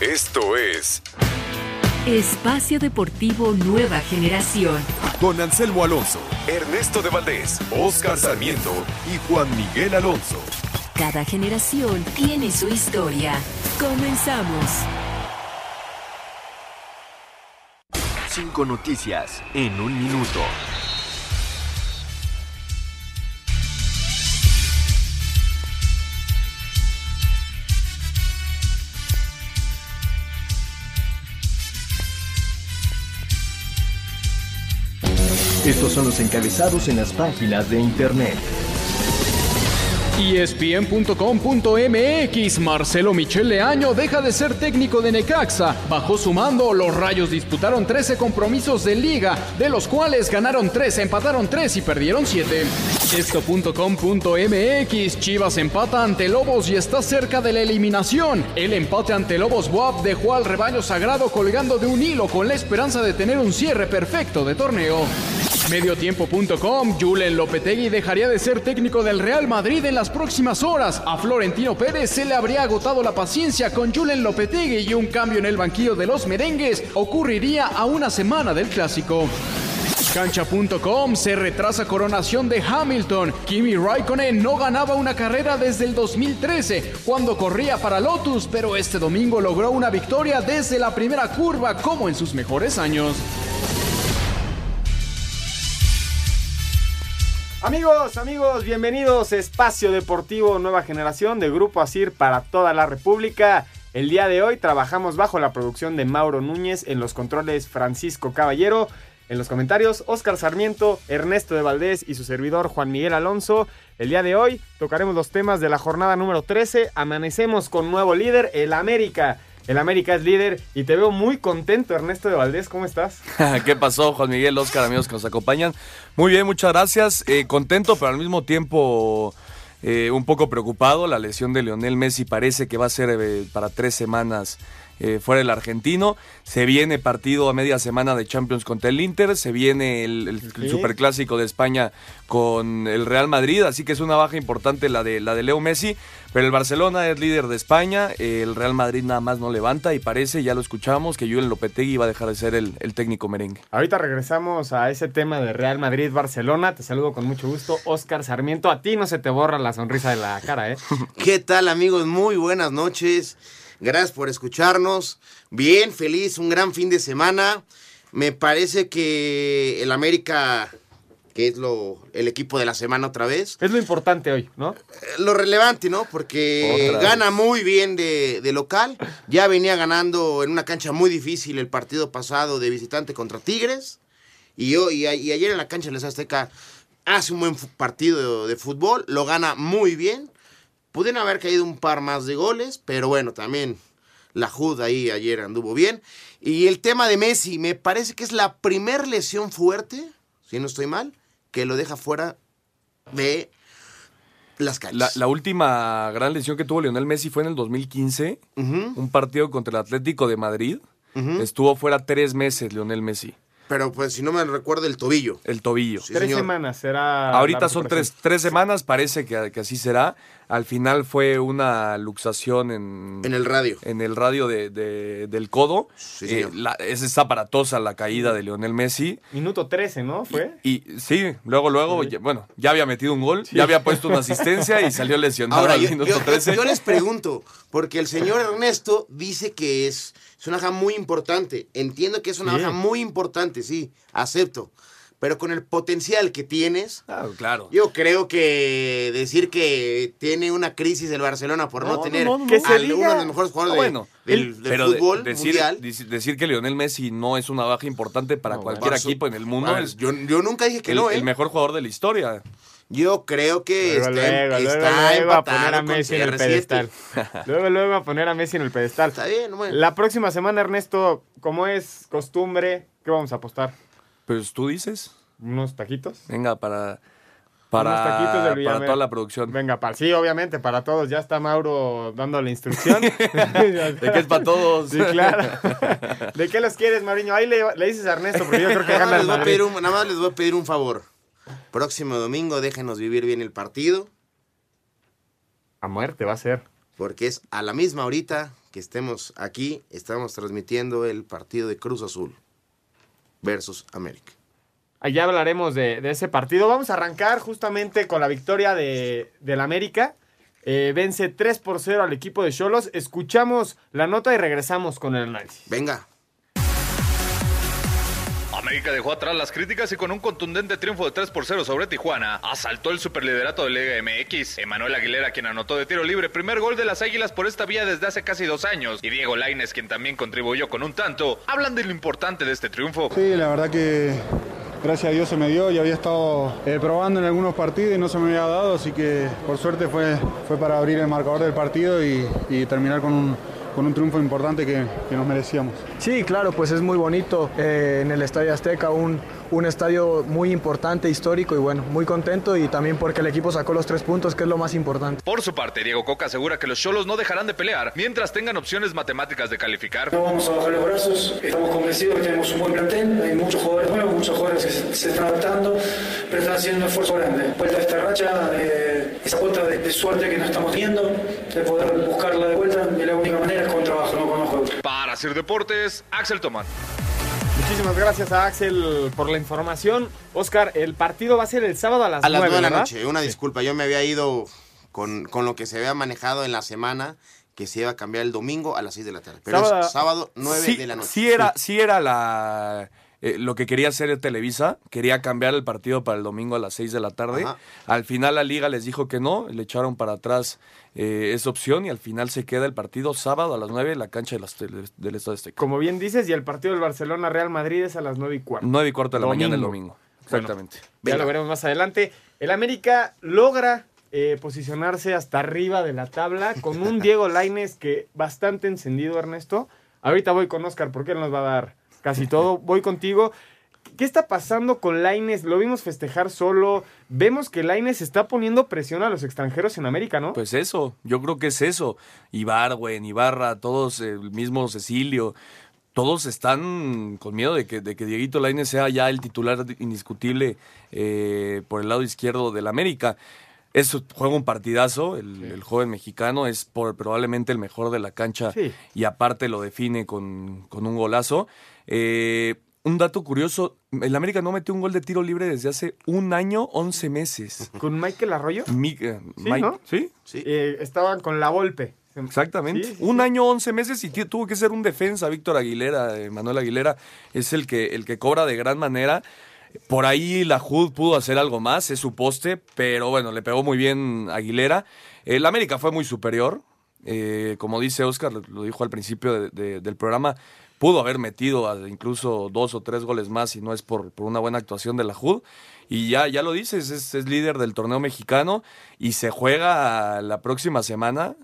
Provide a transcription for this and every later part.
Esto es Espacio Deportivo Nueva Generación. con Anselmo Alonso, Ernesto de Valdés, Oscar Sarmiento y Juan Miguel Alonso. Cada generación tiene su historia. Comenzamos. Cinco noticias en un minuto. Estos son los encabezados en las páginas de internet. ESPN.com.mx Marcelo Michel Leaño deja de ser técnico de Necaxa. Bajo su mando, los Rayos disputaron 13 compromisos de liga, de los cuales ganaron 3, empataron 3 y perdieron 7. Esto.com.mx Chivas empata ante Lobos y está cerca de la eliminación. El empate ante Lobos WAP dejó al rebaño sagrado colgando de un hilo con la esperanza de tener un cierre perfecto de torneo. Mediotiempo.com, Julen Lopetegui dejaría de ser técnico del Real Madrid en las próximas horas. A Florentino Pérez se le habría agotado la paciencia con Julen Lopetegui y un cambio en el banquillo de los merengues ocurriría a una semana del clásico. Cancha.com se retrasa coronación de Hamilton. Kimi Raikkonen no ganaba una carrera desde el 2013 cuando corría para Lotus, pero este domingo logró una victoria desde la primera curva como en sus mejores años. Amigos, amigos, bienvenidos a Espacio Deportivo Nueva Generación de Grupo Asir para toda la República. El día de hoy trabajamos bajo la producción de Mauro Núñez, en los controles Francisco Caballero, en los comentarios Oscar Sarmiento, Ernesto de Valdés y su servidor Juan Miguel Alonso. El día de hoy tocaremos los temas de la jornada número 13. Amanecemos con nuevo líder, el América. El América es líder y te veo muy contento, Ernesto de Valdés. ¿Cómo estás? ¿Qué pasó, Juan Miguel, Oscar, amigos que nos acompañan? Muy bien, muchas gracias. Eh, contento, pero al mismo tiempo eh, un poco preocupado. La lesión de Lionel Messi parece que va a ser eh, para tres semanas eh, fuera el argentino. Se viene partido a media semana de Champions contra el Inter. Se viene el. Superclásico de España con el Real Madrid. Así que es una baja importante la de, la de Leo Messi. Pero el Barcelona es líder de España. El Real Madrid nada más no levanta. Y parece, ya lo escuchamos, que Julen Lopetegui va a dejar de ser el, el técnico merengue. Ahorita regresamos a ese tema de Real Madrid-Barcelona. Te saludo con mucho gusto, Oscar Sarmiento. A ti no se te borra la sonrisa de la cara, ¿eh? ¿Qué tal amigos? Muy buenas noches. Gracias por escucharnos. Bien, feliz, un gran fin de semana. Me parece que el América, que es lo, el equipo de la semana otra vez, Es lo importante hoy, ¿no? eh, lo relevante, ¿no? Porque Otra gana muy bien de, de local. Ya venía ganando en una cancha muy difícil el partido pasado de visitante contra Tigres. Y, hoy, y, a- y ayer en la cancha de Les Azteca hace un buen partido de, de fútbol. Lo gana muy bien. Pudieron haber caído un par más de goles, pero bueno, también la Jud ahí ayer anduvo bien. Y el tema de Messi, me parece que es la primer lesión fuerte, si no estoy mal, que lo deja fuera de las La, canchas. la última gran lesión que tuvo Lionel Messi fue en el 2015, Ujú, un partido contra el Atlético de Madrid. Estuvo fuera tres meses Lionel Messi, Pero pues si no me recuerdo el tobillo. el tobillo. Sí, Tres señor. semanas será. Ahorita son tres, tres semanas, parece que, que así será. Al final fue una luxación en, En el radio. en el radio de, de- del codo. Sí, Eh, la- es, aparatosa la caída de Lionel Messi. Minuto 13, ¿no? ¿Fue? Y sí, luego, luego, Sí. ya- bueno, ya había metido un gol, ya había puesto una asistencia y salió lesionado Ahora, al yo, minuto yo- 13. yo les pregunto, porque el señor Ernesto dice que es, es una baja muy importante. Entiendo que es una Sí. baja muy importante, sí, acepto. Pero con el potencial que tienes, Ah, claro. yo creo que decir que tiene una crisis el Barcelona por no, tener no, no, Que uno de los mejores Ah, jugadores bueno, del, el- del pero de- fútbol decir, mundial. deci- decir que Lionel Messi no es una baja importante para No, cualquier equipo en el mundo es yo, yo nunca dije que el, no, ¿eh? el mejor jugador de la historia. Yo creo que Luego, está, luego, está luego a poner empatado a Messi en el CR7. pedestal. luego, luego a poner a Messi en el pedestal. Está bien, bueno. La próxima semana, Ernesto, como es costumbre, ¿qué vamos a apostar? Pues tú dices, ¿Unos taquitos? venga, para, Unos taquitos del para, para toda la producción. Venga, para, sí, obviamente, para todos. Ya está Mauro dando la instrucción. De que es para todos. Sí, claro. ¿De qué los quieres, Mariño? Ahí le, le dices a Ernesto, porque yo creo que Nada gana más, el les voy a Madrid. pedir un, nada más les voy a pedir un favor. Próximo domingo déjenos vivir bien el partido. A muerte va a ser. porque es a la misma horita que estemos aquí, estamos transmitiendo el partido de Cruz Azul versus América. Allá hablaremos de, de ese partido. Vamos a arrancar justamente con la victoria de, del América. Eh, vence 3 por 0 al equipo de Cholos. Escuchamos la nota y regresamos con el análisis. Venga. América dejó atrás las críticas y con un contundente triunfo de 3 por 0 sobre Tijuana, asaltó el superliderato de Liga MX. Emanuel Aguilera, quien anotó de tiro libre, primer gol de las Águilas por esta vía desde hace casi dos años, y Diego Laines, quien también contribuyó con un tanto, hablan de lo importante de este triunfo. Sí, la verdad que gracias a Dios se me dio, ya había estado eh, probando en algunos partidos y no se me había dado, así que por suerte fue, fue para abrir el marcador del partido y, y terminar con un, con un triunfo importante que, que, nos merecíamos. Sí, claro, pues es muy bonito eh, en el Estadio Azteca, un, un estadio muy importante, histórico y bueno, muy contento y también porque el equipo sacó los tres puntos, que es lo más importante. Por su parte, Diego Coca asegura que los Cholos no dejarán de pelear mientras tengan opciones matemáticas de calificar. No vamos a bajar los brazos, estamos convencidos que tenemos un buen plantel, hay muchos jugadores nuevos, muchos jugadores que se, se están adaptando, pero están haciendo un esfuerzo grande. Vuelta a esta racha, eh, esa cuota de, de, suerte que no estamos teniendo, de poder buscarla de vuelta, de la única manera es con trabajo, no con juego. Para hacer deportes, Axel Tomán. Muchísimas gracias a Axel por la información. Oscar, el partido va a ser el sábado a las, a las 9, 9 de la ¿verdad? noche. Una disculpa, yo me había ido con, con, lo que se había manejado en la semana, que se iba a cambiar el domingo a las 6 de la tarde. Pero sábado, es sábado 9 sí, de la noche. Sí era, sí era la... Eh, lo que quería hacer Televisa, quería cambiar el partido para el domingo a las 6 de la tarde. Ajá. Al final la liga les dijo que no, le echaron para atrás eh, esa opción y al final se queda el partido sábado a las 9 en la cancha de las, del Estado Azteca. Como bien dices, y el partido del Barcelona-Real Madrid es a las 9 y cuarto. 9 y cuarto de la domingo. mañana el domingo. Exactamente. Bueno, ya lo veremos más adelante. El América logra eh, posicionarse hasta arriba de la tabla con un Diego Laines que bastante encendido, Ernesto. Ahorita voy con Oscar porque él nos va a dar casi todo. Voy contigo. ¿Qué está pasando con Laines? Lo vimos festejar solo. Vemos que Laines está poniendo presión a los extranjeros en América, ¿no? Pues eso, yo creo que es eso. Ibargüen, Ibarra, todos, el mismo Cecilio, todos están con miedo de que, de que Dieguito Laines sea ya el titular indiscutible eh, por el lado izquierdo del América. Es, juega un partidazo, el, sí. el, joven mexicano es por, probablemente el mejor de la cancha sí. y aparte lo define con, con un golazo. Eh, un dato curioso, el América no metió un gol de tiro libre desde hace un año, 11 meses. ¿Con Michael Arroyo? Mi, eh, sí, Mike, ¿no? ¿Sí? sí. Eh, estaban con la Volpe. Exactamente. Sí, un año, 11 meses y tuvo que ser un defensa, Víctor Aguilera, eh, Manuel Aguilera, es el que, el que cobra de gran manera. Por ahí la HUD pudo hacer algo más, es su poste, pero bueno, le pegó muy bien Aguilera. El América fue muy superior, eh, como dice Oscar, lo dijo al principio de, de, del programa, pudo haber metido incluso dos o tres goles más si no es por, por una buena actuación de la HUD. Y ya, ya lo dices, es, es, líder del torneo mexicano y se juega la próxima semana.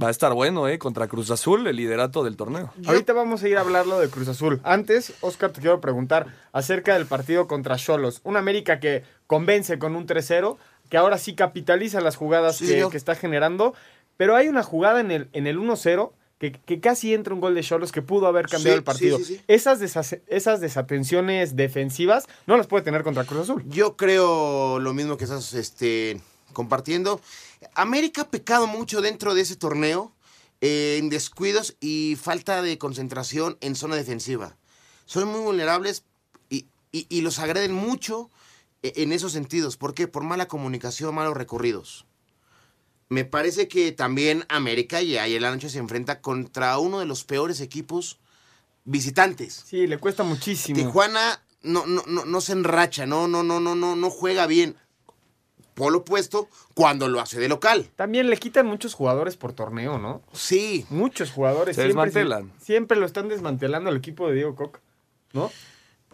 Va a estar bueno, ¿eh? Contra Cruz Azul, el liderato del torneo. Ahorita vamos a ir a hablarlo de Cruz Azul. Antes, Oscar, te quiero preguntar acerca del partido contra Cholos. Un América que convence con un 3-0, que ahora sí capitaliza las jugadas sí, que, que, está generando. Pero hay una jugada en el, en el 1-0 que, que, casi entra un gol de Cholos que pudo haber cambiado sí, el partido. Sí, sí, esas, esas desatenciones defensivas no las puede tener contra Cruz Azul. Yo creo lo mismo que estás este, compartiendo. América ha pecado mucho dentro de ese torneo eh, en descuidos y falta de concentración en zona defensiva. Son muy vulnerables y, y, y los agreden mucho eh, en esos sentidos. ¿Por qué? Por mala comunicación, malos recorridos me parece que también América y ayer la noche se enfrenta contra uno de los peores equipos visitantes. Sí, le cuesta muchísimo. Tijuana no, no, no, no se enracha, no, no, no, no, no, no juega bien. Por lo opuesto, cuando lo hace de local. También le quitan muchos jugadores por torneo, ¿no? Sí. Muchos jugadores. Se siempre, desmantelan. Siempre lo están desmantelando el equipo de Diego Coca, ¿no?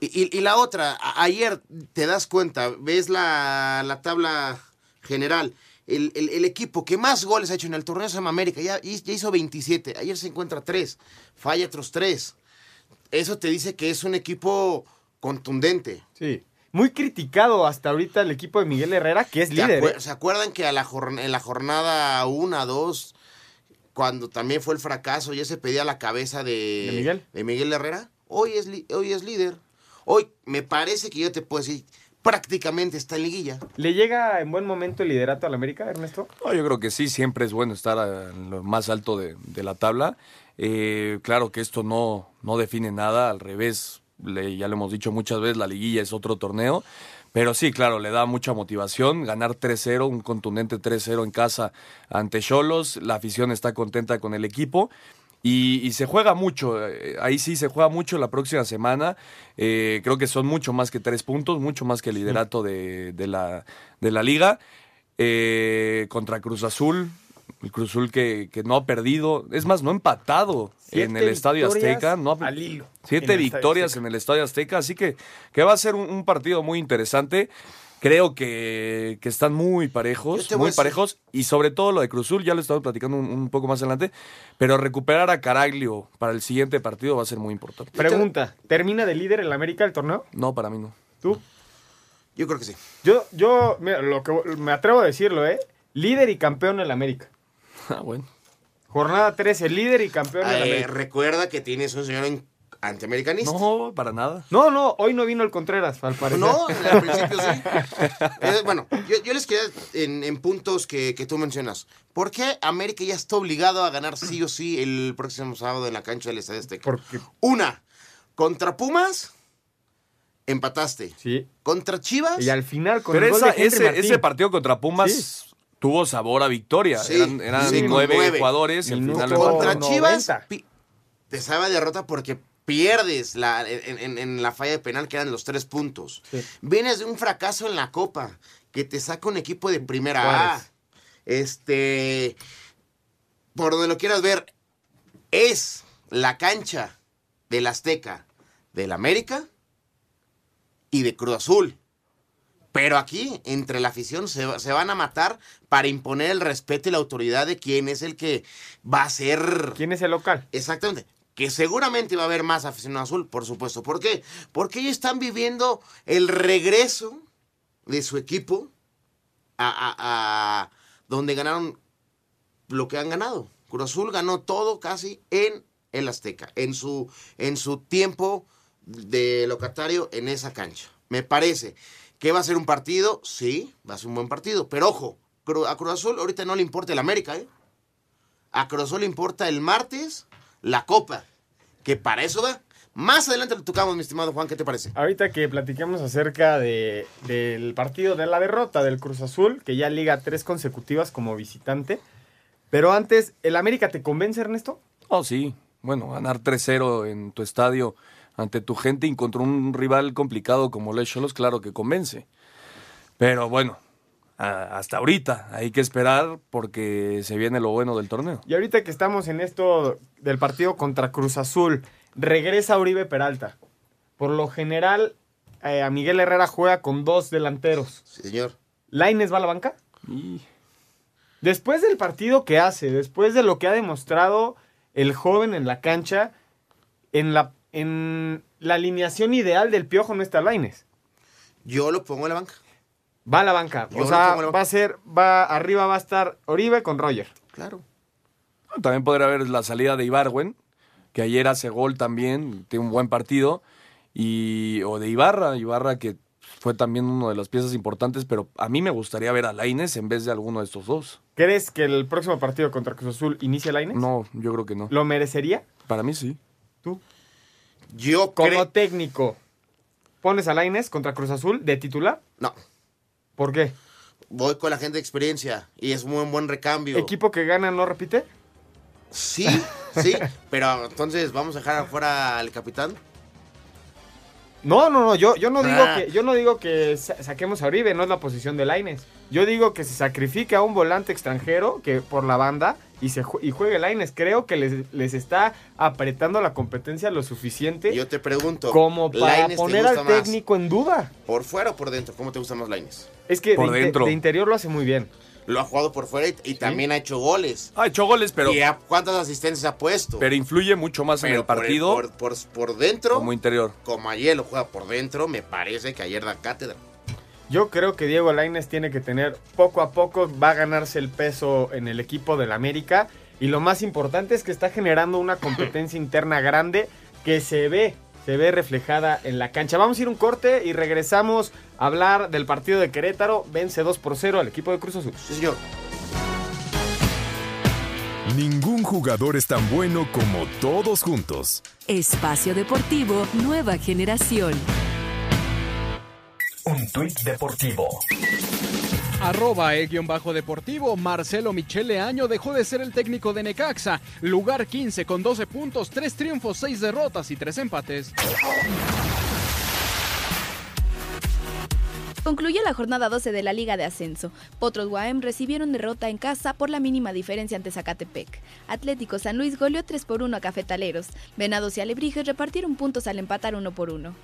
Y, y, y la otra, ayer te das cuenta, ves la, la tabla general el, el, el, equipo que más goles ha hecho en el torneo se llama América. Ya, ya hizo 27. Ayer se encuentra 3. Falla otros 3. Eso te dice que es un equipo contundente. Sí. Muy criticado hasta ahorita el equipo de Miguel Herrera, que es líder. Acuer ¿eh? ¿Se acuerdan que a la en la jornada 1, 2, cuando también fue el fracaso, ya se pedía la cabeza de, ¿De Miguel? De Miguel Herrera? Hoy es, hoy es líder. Hoy me parece que yo te puedo decir, prácticamente está en liguilla. ¿Le llega en buen momento el liderato al América, Ernesto? No, yo creo que sí, siempre es bueno estar en lo más alto de, de la tabla. Eh, claro que esto no, no define nada, al revés, le- ya lo hemos dicho muchas veces, la liguilla es otro torneo. Pero sí, claro, le da mucha motivación ganar 3-0, un contundente 3-0 en casa ante Cholos. La afición está contenta con el equipo. Y, y se juega mucho, eh, ahí sí se juega mucho la próxima semana. Eh, creo que son mucho más que tres puntos, mucho más que el liderato de, de la, de la liga. Eh, contra Cruz Azul, el Cruz Azul que, que no ha perdido, es más, no ha empatado en el Estadio Azteca. No ha- al hilo Siete en victorias Azteca. en el Estadio Azteca, así que, que va a ser un, un partido muy interesante. Creo que, que están muy parejos, muy decir- parejos, y sobre todo lo de Cruzul, ya lo estamos platicando un, un poco más adelante, pero recuperar a Caraglio para el siguiente partido va a ser muy importante. Pregunta, ¿termina de líder el América el torneo? No, para mí no. ¿Tú? Yo creo que sí. Yo, yo, mira, lo que me atrevo a decirlo, ¿eh? Líder y campeón el América. Ah, bueno. Jornada 13, líder y campeón el Eh, América. recuerda que tienes un señor en- antiamericanista. No, para nada. No, no, hoy no vino el Contreras, al parecer. No, al principio sí. Eh, bueno, yo, yo les quería en, en puntos que, que tú mencionas. ¿Por qué América ya está obligado a ganar sí o sí el próximo sábado en la cancha del Estadio Azteca? Porque, Una, contra Pumas, empataste. sí. Contra Chivas, Y al final, con Pero el gol esa- de Henry ese, partido contra Pumas Sí. tuvo sabor a victoria. Sí, eran eran sí, nueve, nueve. jugadores y al final lo contra. Chivas, 90. pi- te sabe a derrota porque pierdes la, en, en- en la falla de penal que eran los tres puntos. Sí. Vienes de un fracaso en la Copa que te saca un equipo de primera Juárez. A. Este, por donde lo quieras ver, es la cancha del Azteca, del América y de Cruz Azul. Pero aquí, entre la afición, se van a matar para imponer el respeto y la autoridad de quién es el que va a ser. ¿Quién es el local? Exactamente. Que seguramente va a haber más aficionado azul, por supuesto. ¿Por qué? Porque ellos están viviendo el regreso de su equipo a, donde ganaron lo que han ganado. Cruz Azul ganó todo casi en el Azteca, en su, en su tiempo de locatario en esa cancha. Me parece que va a ser un partido, sí, va a ser un buen partido, pero ojo, a Cruz Azul ahorita no le importa el América, ¿eh? A Cruz Azul le importa el martes la Copa, que para eso va. Más adelante lo tocamos, mi estimado Juan, ¿qué te parece? Ahorita que platiquemos acerca de, del partido de la derrota del Cruz Azul, que ya liga tres consecutivas como visitante. Pero antes, ¿el América te convence, Ernesto? Oh, sí. Bueno, ganar 3-0 en tu estadio ante tu gente y contra un rival complicado como Les Cholos, claro que convence. Pero bueno, hasta ahorita hay que esperar porque se viene lo bueno del torneo. Y ahorita que estamos en esto del partido contra Cruz Azul, regresa Uribe Peralta. Por lo general, eh, a Miguel Herrera juega con dos delanteros. Sí, señor. ¿Laines va a la banca? Y Después del partido que hace, después de lo que ha demostrado el joven en la cancha, en la, en la alineación ideal del piojo no está Laines. Yo lo pongo en la banca. Va a la banca. Yo o sea, la va a ser, va, arriba va a estar Oribe con Roger. Claro. también podría haber la salida de Ibarwen, que ayer hace gol también, tiene un buen partido. Y, o de Ibarra, Ibarra que fue también una de las piezas importantes, pero a mí me gustaría ver a Laines en vez de alguno de estos dos. ¿Crees que el próximo partido contra Cruz Azul inicie Laines? No, yo creo que no. ¿Lo merecería? Para mí sí. Yo Como técnico, ¿pones a Laines contra Cruz Azul de titular? No, ¿Por qué? voy con la gente de experiencia y es un buen, recambio. ¿Equipo que gana no repite? Sí, sí, pero entonces vamos a dejar afuera al capitán. No, no, no, yo, yo no digo Ah. que, yo no digo que sa- saquemos a Uribe, no es la posición de Laines. Yo digo que se sacrifique a un volante extranjero que por la banda y se y juegue Laines. Creo que les, les está apretando la competencia lo suficiente Yo te pregunto, como para ¿Lainez te poner al más técnico en duda. ¿Por fuera o por dentro? ¿Cómo te gusta más Laines? Es que Por de, dentro. de interior lo hace muy bien. Lo ha jugado por fuera y, y también ha hecho goles. Ha hecho goles, pero, ¿Y a cuántas asistencias ha puesto? pero influye mucho más en el partido Por, por, por dentro, como interior. como ayer lo juega por dentro, me parece que ayer da cátedra. Yo creo que Diego Laines tiene que tener poco a poco, va a ganarse el peso en el equipo del América. Y lo más importante es que está generando una competencia interna grande que se ve se ve reflejada en la cancha. Vamos a ir un corte y regresamos a hablar del partido de Querétaro. Vence 2 por 0 al equipo de Cruz Azul. Sí, señor. Ningún jugador es tan bueno como todos juntos. Espacio Deportivo Nueva Generación. Un tuit deportivo. Arroba guion bajo deportivo, Marcelo Michele Año dejó de ser el técnico de Necaxa. Lugar 15 con 12 puntos, 3 triunfos, 6 derrotas y 3 empates. Concluyó la jornada 12 de la Liga de Ascenso. Potros Guaem recibieron derrota en casa por la mínima diferencia ante Zacatepec. Atlético San Luis goleó 3 por 1 a Cafetaleros. Venados y Alebrijes repartieron puntos al empatar 1 por 1.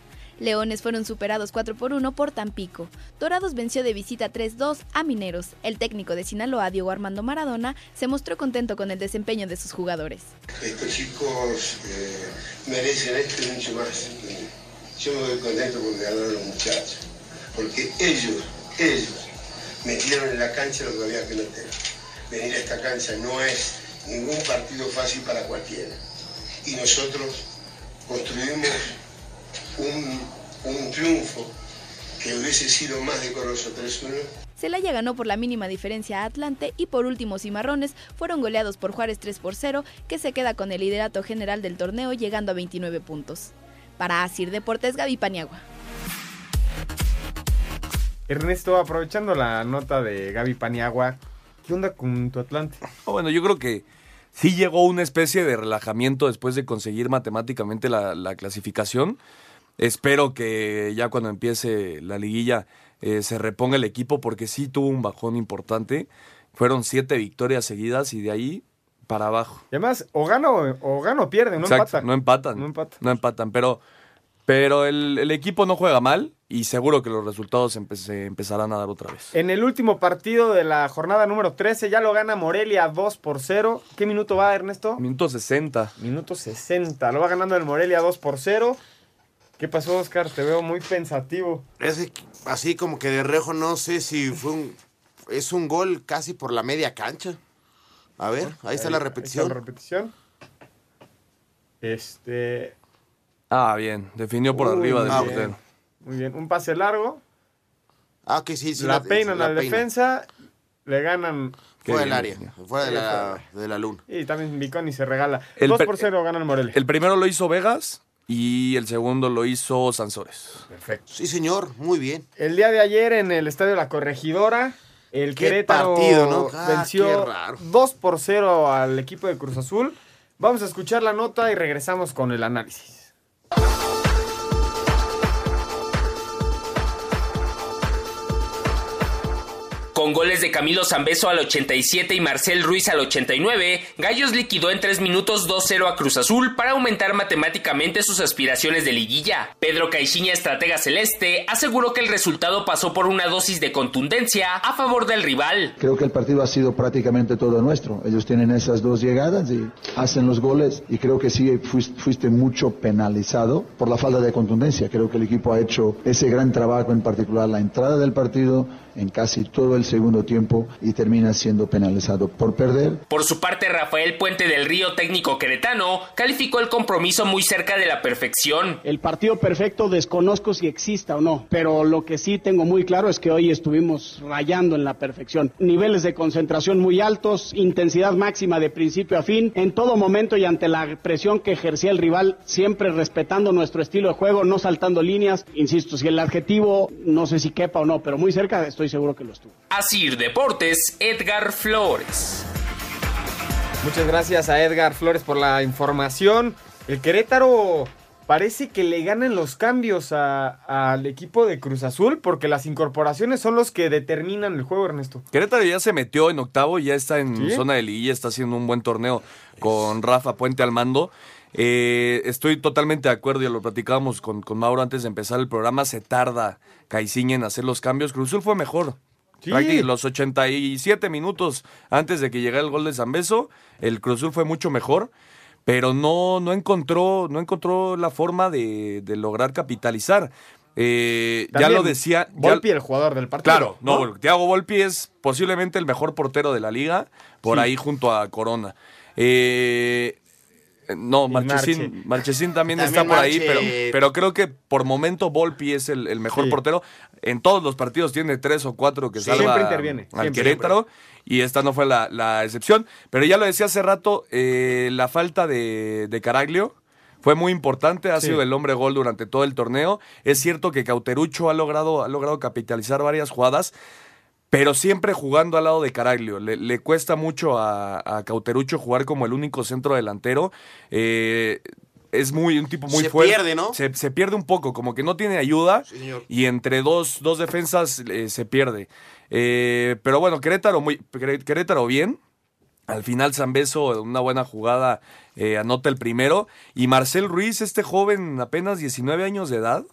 Leones fueron superados 4 por 1 por Tampico. Dorados venció de visita 3-2 a Mineros. El técnico de Sinaloa, Diego Armando Maradona, se mostró contento con el desempeño de sus jugadores. Estos chicos eh, merecen esto y mucho más. Yo me voy contento porque ganaron los muchachos. Porque ellos, ellos, metieron en la cancha lo que había que meter. Venir a esta cancha no es ningún partido fácil para cualquiera. Y nosotros construimos un, un triunfo que hubiese sido más decoroso 3-1. Celaya ganó por la mínima diferencia a Atlante y por último Cimarrones fueron goleados por Juárez 3 por 0, que se queda con el liderato general del torneo llegando a 29 puntos. Para Asir Deportes, Gaby Paniagua. Ernesto, aprovechando la nota de Gaby Paniagua, ¿qué onda con tu Atlante? Oh, bueno, yo creo que sí llegó una especie de relajamiento después de conseguir matemáticamente la, la clasificación. Espero que ya cuando empiece la liguilla eh, se reponga el equipo porque sí tuvo un bajón importante. Fueron siete victorias seguidas y de ahí para abajo. Y además, o gana o, o gana o pierde, no Exacto, empatan. No empatan. No empatan. No empatan, pero, pero el, el equipo no juega mal y seguro que los resultados empe- se empezarán a dar otra vez. En el último partido de la jornada número 13 ya lo gana Morelia 2 por 0. ¿Qué minuto va, Ernesto? Minuto 60. Minuto 60. Lo va ganando el Morelia 2 por 0. ¿Qué pasó, Oscar? Te veo muy pensativo. Es así como que de reojo no sé si fue un... Es un gol casi por la media cancha. A ver, ahí está la repetición. la repetición. Este. Ah, bien. Definió por Uy, arriba del muy portero. Muy bien. Un pase largo. Ah, que sí, sí. la, peinan la defensa. Le ganan. Fuera del área, fuera de la, de la luna. Y también Viconi se regala. El 2 per- por 0 gana el Morelia. El primero lo hizo Vegas y el segundo lo hizo Sansores. Perfecto. Sí, señor, muy bien. El día de ayer en el estadio La Corregidora, el Qué Querétaro partido, ¿no? Ah, venció qué raro. 2 por 0 al equipo de Cruz Azul. Vamos a escuchar la nota y regresamos con el análisis. Con goles de Camilo Zambeso al 87 y Marcel Ruiz al 89, Gallos liquidó en 3 minutos 2-0 a Cruz Azul para aumentar matemáticamente sus aspiraciones de liguilla. Pedro Caixinha, estratega celeste, aseguró que el resultado pasó por una dosis de contundencia a favor del rival. Creo que el partido ha sido prácticamente todo nuestro. Ellos tienen esas dos llegadas y hacen los goles y creo que sí fuiste, mucho penalizado por la falta de contundencia. Creo que el equipo ha hecho ese gran trabajo, en particular la entrada del partido en casi todo el segundo tiempo y termina siendo penalizado por perder. Por su parte, Rafael Puente del Río, técnico queretano, calificó el compromiso muy cerca de la perfección. El partido perfecto desconozco si exista o no, pero lo que sí tengo muy claro es que hoy estuvimos rayando en la perfección. Niveles de concentración muy altos, intensidad máxima de principio a fin, en todo momento y ante la presión que ejercía el rival, siempre respetando nuestro estilo de juego, no saltando líneas. Insisto, si el adjetivo no sé si quepa o no, pero muy cerca estoy seguro que lo estuvo. Asir Deportes, Edgar Flores. Muchas gracias a Edgar Flores por la información. El Querétaro parece que le ganan los cambios al equipo de Cruz Azul porque las incorporaciones son los que determinan el juego, Ernesto. Querétaro ya se metió en octavo, ya está en ¿Sí? zona de liguilla, está haciendo un buen torneo con Rafa Puente al mando. Eh, estoy totalmente de acuerdo, ya lo platicábamos con, con Mauro antes de empezar el programa, se tarda Caiciña en hacer los cambios. Cruz Azul fue mejor. Sí. Los 87 minutos antes de que llegara el gol de Zambeso, el Cruz Azul fue mucho mejor, pero no, no, encontró, no encontró la forma de, de lograr capitalizar. Eh, ya lo decía. ya- Volpi, el jugador del partido. Claro, no, bueno, Thiago Volpi es posiblemente el mejor portero de la liga, por Sí. ahí junto a Corona. Eh, No, Y Marchesín, Marche. Marchesín también, También está por ahí, pero, pero creo que por momento Volpi es el, el mejor Sí. portero. En todos los partidos tiene tres o cuatro que Sí. salva Siempre interviene, al siempre, Querétaro y esta no fue la, la excepción. Pero ya lo decía hace rato, eh, la falta de, de Caraglio fue muy importante, ha Sí. sido el hombre gol durante todo el torneo. Es cierto que Cauterucho ha logrado, ha logrado capitalizar varias jugadas, pero siempre jugando al lado de Caraglio. Le, le cuesta mucho a, a Cauterucho jugar como el único centro delantero. Eh, es muy un tipo muy Se fuerte. pierde, ¿no? Se, se pierde un poco, como que no tiene ayuda Sí, señor. y entre dos, dos defensas eh, se pierde. Eh, pero bueno, Querétaro, muy, Queré- Querétaro bien. Al final Zambeso, una buena jugada, eh, anota el primero. Y Marcel Ruiz, este joven, apenas 19 años de edad,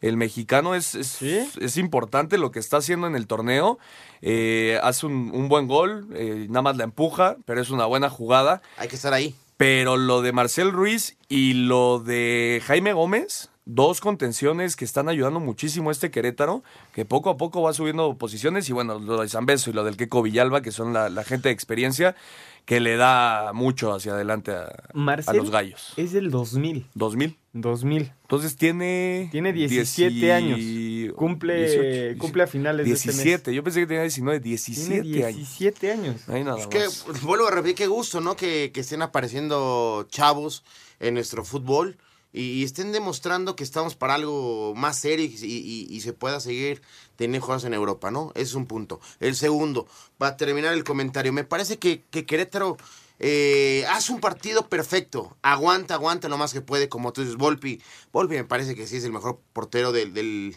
el mexicano es, es, es importante lo que está haciendo en el torneo. Eh, hace un, un buen gol, eh, nada más la empuja, pero es una buena jugada. Hay que estar ahí. Pero lo de Marcel Ruiz y lo de Jaime Gómez, dos contenciones que están ayudando muchísimo a este Querétaro, que poco a poco va subiendo posiciones. Y bueno, lo de Zambeso y lo del Queco Villalba, que son la, la gente de experiencia, que le da mucho hacia adelante a, a los gallos. Es del 2000. 2000. 2000. Entonces tiene. Tiene 17 dieci- años. Cumple, 18, cumple a finales de este mes. 17. Yo pensé que tenía 19, 17 Tiene años. 17 años. Ahí nada Es que, más. pues, vuelvo a repetir, qué gusto, ¿no? Que, que estén apareciendo chavos en nuestro fútbol y, estén demostrando que estamos para algo más serio y, y- y se pueda seguir teniendo juegos en Europa, ¿no? Ese es un punto. El segundo, para terminar el comentario, me parece que, que Querétaro eh, hace un partido perfecto. Aguanta, aguanta lo más que puede, como tú dices, Volpi. Volpi me parece que sí es el mejor portero del, del-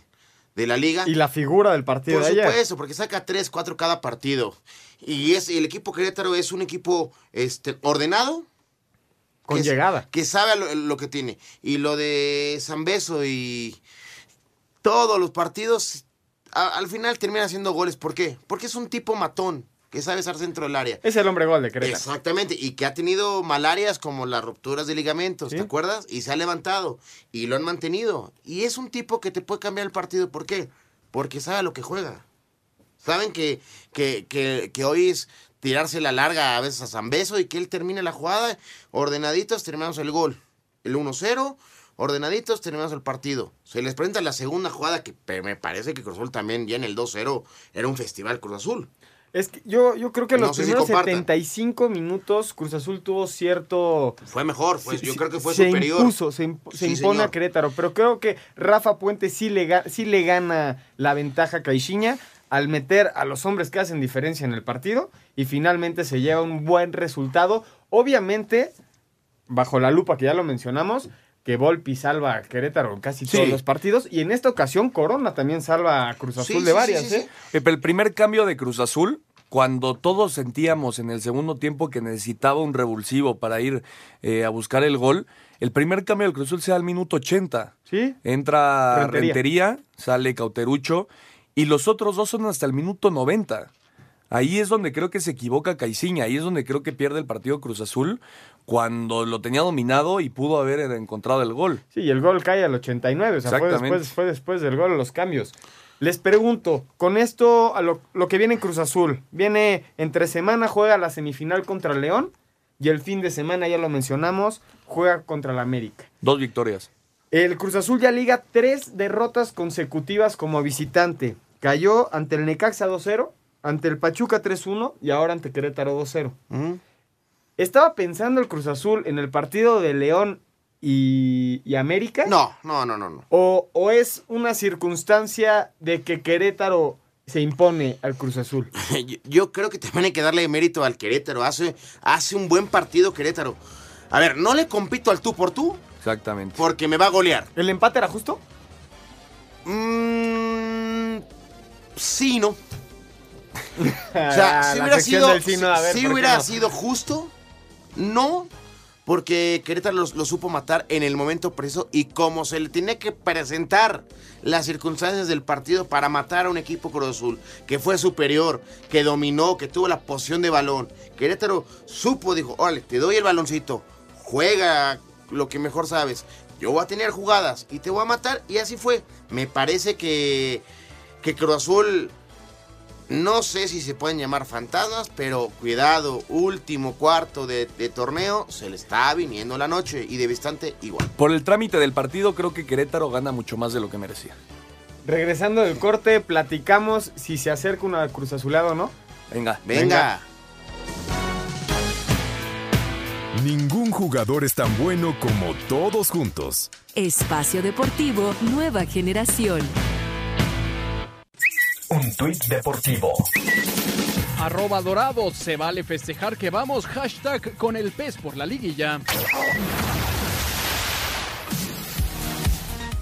de la liga. Y la figura del partido Por de ayer. supuesto, porque saca 3, 4 cada partido. Y es el equipo Querétaro es un equipo este, ordenado. Con que- llegada. Que sabe lo, lo que tiene. Y lo de Zambeso y todos los partidos, a- al final termina haciendo goles. ¿Por qué? Porque es un tipo matón, que sabe estar dentro del área. Es el hombre gol de Querétaro. Exactamente, y que ha tenido malarias como las rupturas de ligamentos, ¿te acuerdas? Y se ha levantado y lo han mantenido. Y es un tipo que te puede cambiar el partido. ¿Por qué? Porque sabe lo que juega. Saben que, que, que, que hoy es tirarse la larga a veces a Zambeso y que él termine la jugada. Ordenaditos, terminamos el gol. El 1-0, ordenaditos, terminamos el partido. Se les presenta la segunda jugada que me parece que Cruz Azul también ya en el 2-0 era un festival Cruz Azul. Es que yo, yo creo que No los si primeros compartan. 75 minutos Cruz Azul tuvo cierto... Fue mejor, Sí, yo creo que fue se superior. Impuso, se, imp- se Sí, impone señor. a Querétaro, pero creo que Rafa Puente sí le, sí le gana la ventaja a Caixinha al meter a los hombres que hacen diferencia en el partido y finalmente se lleva un buen resultado. Obviamente, bajo la lupa que ya lo mencionamos, que Volpi salva a Querétaro en casi Sí. todos los partidos y en esta ocasión Corona también salva a Cruz Azul de varias. ¿eh? Eh, pero el primer cambio de Cruz Azul, cuando todos sentíamos en el segundo tiempo que necesitaba un revulsivo para ir eh, a buscar el gol, el primer cambio del Cruz Azul se da al minuto 80. Sí. Entra Rentería. Rentería, sale Cauterucho y los otros dos son hasta el minuto 90. Ahí es donde creo que se equivoca Caiciña, ahí es donde creo que pierde el partido Cruz Azul cuando lo tenía dominado y pudo haber encontrado el gol. Sí, y el gol cae al 89, o sea, fue después, fue después del gol los cambios. Les pregunto, con esto, a lo, lo que viene en Cruz Azul, viene entre semana, juega la semifinal contra León y el fin de semana, ya lo mencionamos, juega contra la América. Dos victorias. El Cruz Azul ya liga tres derrotas consecutivas como visitante. Cayó ante el Necaxa 2-0, ante el Pachuca 3-1 y ahora ante Querétaro 2-0. Estaba pensando el Cruz Azul en el partido de León y, y América. No, no, no, no. no. O, o es una circunstancia de que Querétaro se impone al Cruz Azul? Yo, yo creo que también hay que darle mérito al Querétaro. Hace, hace un buen partido Querétaro. A ver, no le compito al tú por tú Exactamente. porque me va a golear. ¿El empate era justo? Mm, sí, no. O sea, si hubiera sido, a ver, si ¿por qué hubiera no? sido justo, no, porque Querétaro lo, lo supo matar en el momento preciso y como se le tenía que presentar las circunstancias del partido para matar a un equipo Cruz Azul, que fue superior, que dominó, que tuvo la posición de balón. Querétaro supo, dijo, órale, te doy el baloncito, juega lo que mejor sabes. Yo voy a tener jugadas y te voy a matar y así fue. Me parece que, que Cruz Azul No sé si se pueden llamar fantasmas, pero cuidado, último cuarto de, de torneo, se le está viniendo la noche y de bastante igual. Por el trámite del partido, creo que Querétaro gana mucho más de lo que merecía. Regresando del corte, platicamos si se acerca una Cruz Azulada o no. Venga. Venga. Ningún jugador es tan bueno como todos juntos. Espacio Deportivo Nueva Generación. Un tuit deportivo. Arroba dorados, se vale festejar que vamos, hashtag con el pez por la liguilla.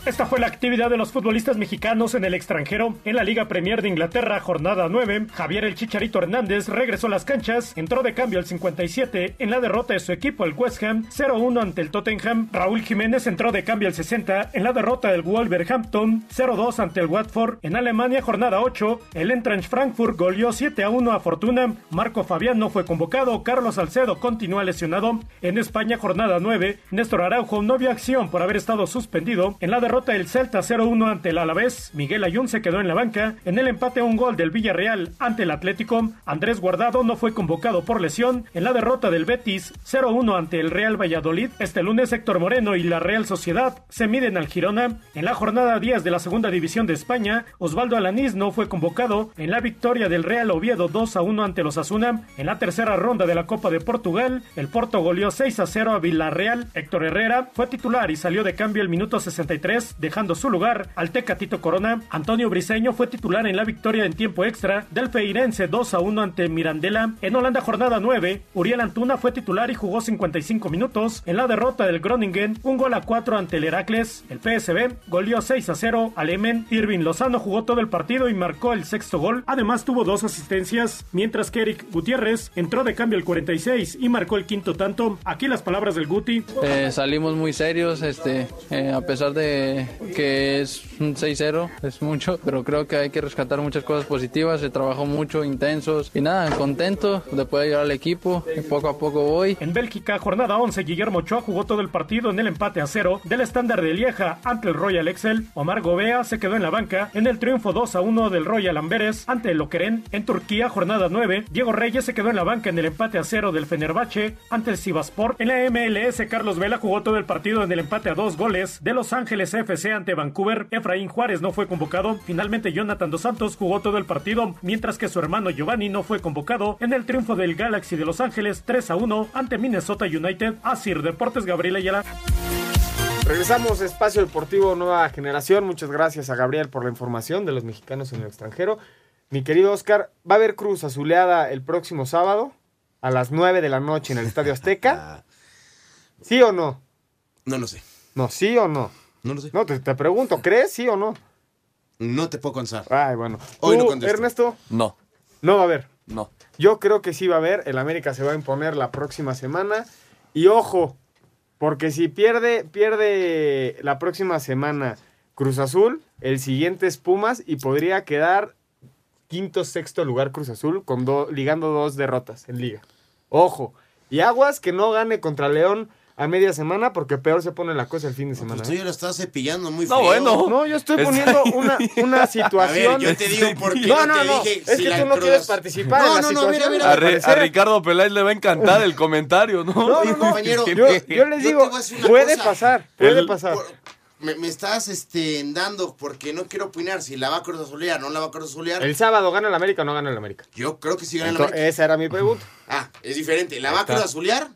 Esta fue la actividad de los futbolistas mexicanos en el extranjero. En la Liga Premier de Inglaterra, jornada 9, Javier el Chicharito Hernández regresó a las canchas, entró de cambio al 57 en la derrota de su equipo el West Ham 0-1 ante el Tottenham. Raúl Jiménez entró de cambio al 60 en la derrota del Wolverhampton 0-2 ante el Watford. En Alemania, jornada 8, el Eintracht Frankfurt goleó 7-1 a Fortuna. Marco Fabián no fue convocado, Carlos Salcedo continúa lesionado. En España, jornada 9, Néstor Araujo no vio acción por haber estado suspendido en la derrota el Celta 0-1 ante el Alavés. Miguel Ayun se quedó en la banca. En el empate un gol del Villarreal ante el Atlético. Andrés Guardado no fue convocado por lesión. En la derrota del Betis 0-1 ante el Real Valladolid. Este lunes Héctor Moreno y la Real Sociedad se miden al Girona. En la jornada 10 de la segunda división de España, Osvaldo Alanís no fue convocado. En la victoria del Real Oviedo 2-1 ante los Asuna. En la tercera ronda de la Copa de Portugal, el Porto goleó 6-0 a Villarreal. Héctor Herrera fue titular y salió de cambio el minuto 63 dejando su lugar al Tecatito Corona. Antonio Briseño fue titular en la victoria en tiempo extra del Feirense 2 a 1 ante Mirandela. En Holanda jornada 9, Uriel Antuna fue titular y jugó 55 minutos. En la derrota del Groningen, un gol a 4 ante el Heracles. El PSB goleó 6 a 0 al Emen. Irving Lozano jugó todo el partido y marcó el sexto gol. Además tuvo dos asistencias, mientras que Eric Gutiérrez entró de cambio el 46 y marcó el quinto tanto. Aquí las palabras del Guti. Eh, salimos muy serios, este, eh, a pesar de que es un 6-0, es mucho, pero creo que hay que rescatar muchas cosas positivas. Se trabajó mucho, intensos y nada, contento de poder llegar al equipo. Y poco a poco voy. En Bélgica, jornada 11, Guillermo Ochoa jugó todo el partido en el empate a cero del estándar de Lieja ante el Royal Excel. Omar Gobea se quedó en la banca en el triunfo 2 a 1 del Royal Amberes ante el Lokeren. En Turquía, jornada 9, Diego Reyes se quedó en la banca en el empate a cero del Fenerbahce ante el Sivasport. En la MLS, Carlos Vela jugó todo el partido en el empate a dos goles de Los Ángeles FC ante Vancouver. Efraín Juárez no fue convocado. Finalmente, Jonathan Dos Santos jugó todo el partido, mientras que su hermano Giovanni no fue convocado en el triunfo del Galaxy de Los Ángeles 3 a 1 ante Minnesota United. Asir Deportes Gabriel Ayala. Regresamos a Espacio Deportivo Nueva Generación. Muchas gracias a Gabriel por la información de los mexicanos en el extranjero. Mi querido Oscar, ¿va a haber Cruz Azuleada el próximo sábado a las 9 de la noche en el Estadio Azteca? ¿Sí o no? No lo sé. No, ¿sí o no? No lo sé. No, te, te pregunto, ¿crees sí o no? No te puedo contestar. Ay, bueno. Hoy no ¿Tú, contesto. Ernesto, No, no va a haber. no. Yo creo que sí va a haber. El América se va a imponer la próxima semana. Y ojo, porque si pierde, pierde la próxima semana Cruz Azul, el siguiente es Pumas y podría quedar quinto, sexto lugar Cruz Azul con do- ligando dos derrotas en liga. Ojo. Y aguas que no gane contra León a media semana porque peor se pone la cosa el fin de semana. Pues tú ¿eh? ya lo estás cepillando muy No, feo. bueno. No, yo estoy Es- poniendo una, una situación. A ver, yo te digo por qué No, no, no, te no. dije Es si que tú no Cruz- quieres participar No, en la no, no, mira, mira. A, Re-. Ricardo Peláez le va a encantar el comentario, ¿no? No, no, no. compañero, Yo, yo les digo, puede cosa. pasar, puede El- pasar. Por- me, me estás este, dando porque no quiero opinar si la va a Cruz Azulear o no la va a Cruz Azulear. ¿El sábado gana el América o no gana el América? Yo creo que sí gana el América. esa era mi pregunta. Ah, es diferente. ¿La va a. Cruz Azulear?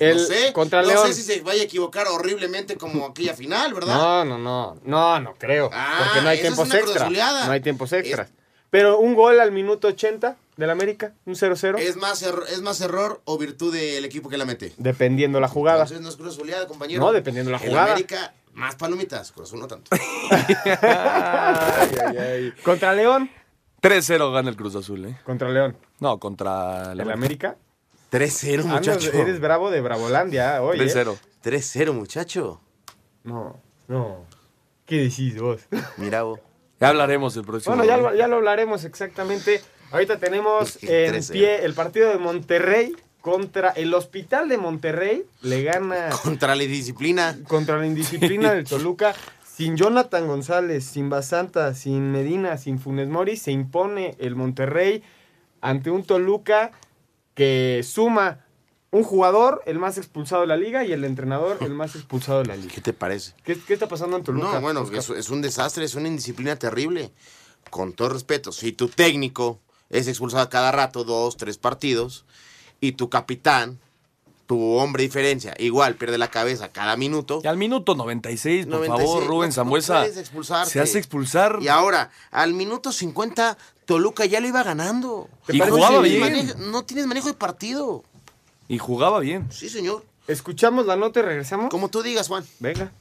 El- no sé. contra no León. sé si se vaya a equivocar horriblemente como aquella final, ¿verdad? No, no, no. No, no creo. Ah, porque no hay es tiempos extras. No hay tiempos extras. Pero un gol al minuto 80 del América, un 0-0, Es más, erro- es más error o virtud del equipo que la mete. dependiendo la jugada. Entonces no es Cruz Azuleada, compañero. No, dependiendo de la El jugada. América, más palomitas. Cruz Azul no tanto. Ay, ay, ay. Contra León, 3-0 gana el Cruz Azul, ¿eh? contra León. No, contra El América. 3-0, Ah, no, muchacho. eres bravo de Bravolandia hoy. ¿eh? 3-0. 3-0, muchacho. No, no. ¿Qué decís vos? Mira vos. Ya hablaremos el próximo. Bueno, ya, lo- ya lo hablaremos exactamente. Ahorita tenemos en 13. pie el partido de Monterrey contra el Hospital de Monterrey. Le gana Contra la disciplina. contra la indisciplina del Toluca Sin Jonathan González, sin Basanta, sin Medina, sin Funes Mori, se impone el Monterrey ante un Toluca que suma un jugador, el más expulsado de la liga, y el entrenador, el más expulsado de la liga. ¿Qué te parece? ¿Qué, qué está pasando en Toluca? No, bueno, es, es un desastre, es una indisciplina terrible. Con todo respeto, si tu técnico es expulsado cada rato, dos, tres partidos, y tu capitán, tu hombre diferencia, igual pierde la cabeza cada minuto. Y al minuto 96, por 96, favor, Rubén no- Zambuesa. no se hace expulsar. Y ahora, al minuto 50, Toluca ya lo iba ganando. Y No jugaba tienes bien. manejo- no tienes manejo de partido. Y jugaba bien. Sí, señor. ¿Escuchamos la nota y regresamos? Como tú digas, Juan. Venga.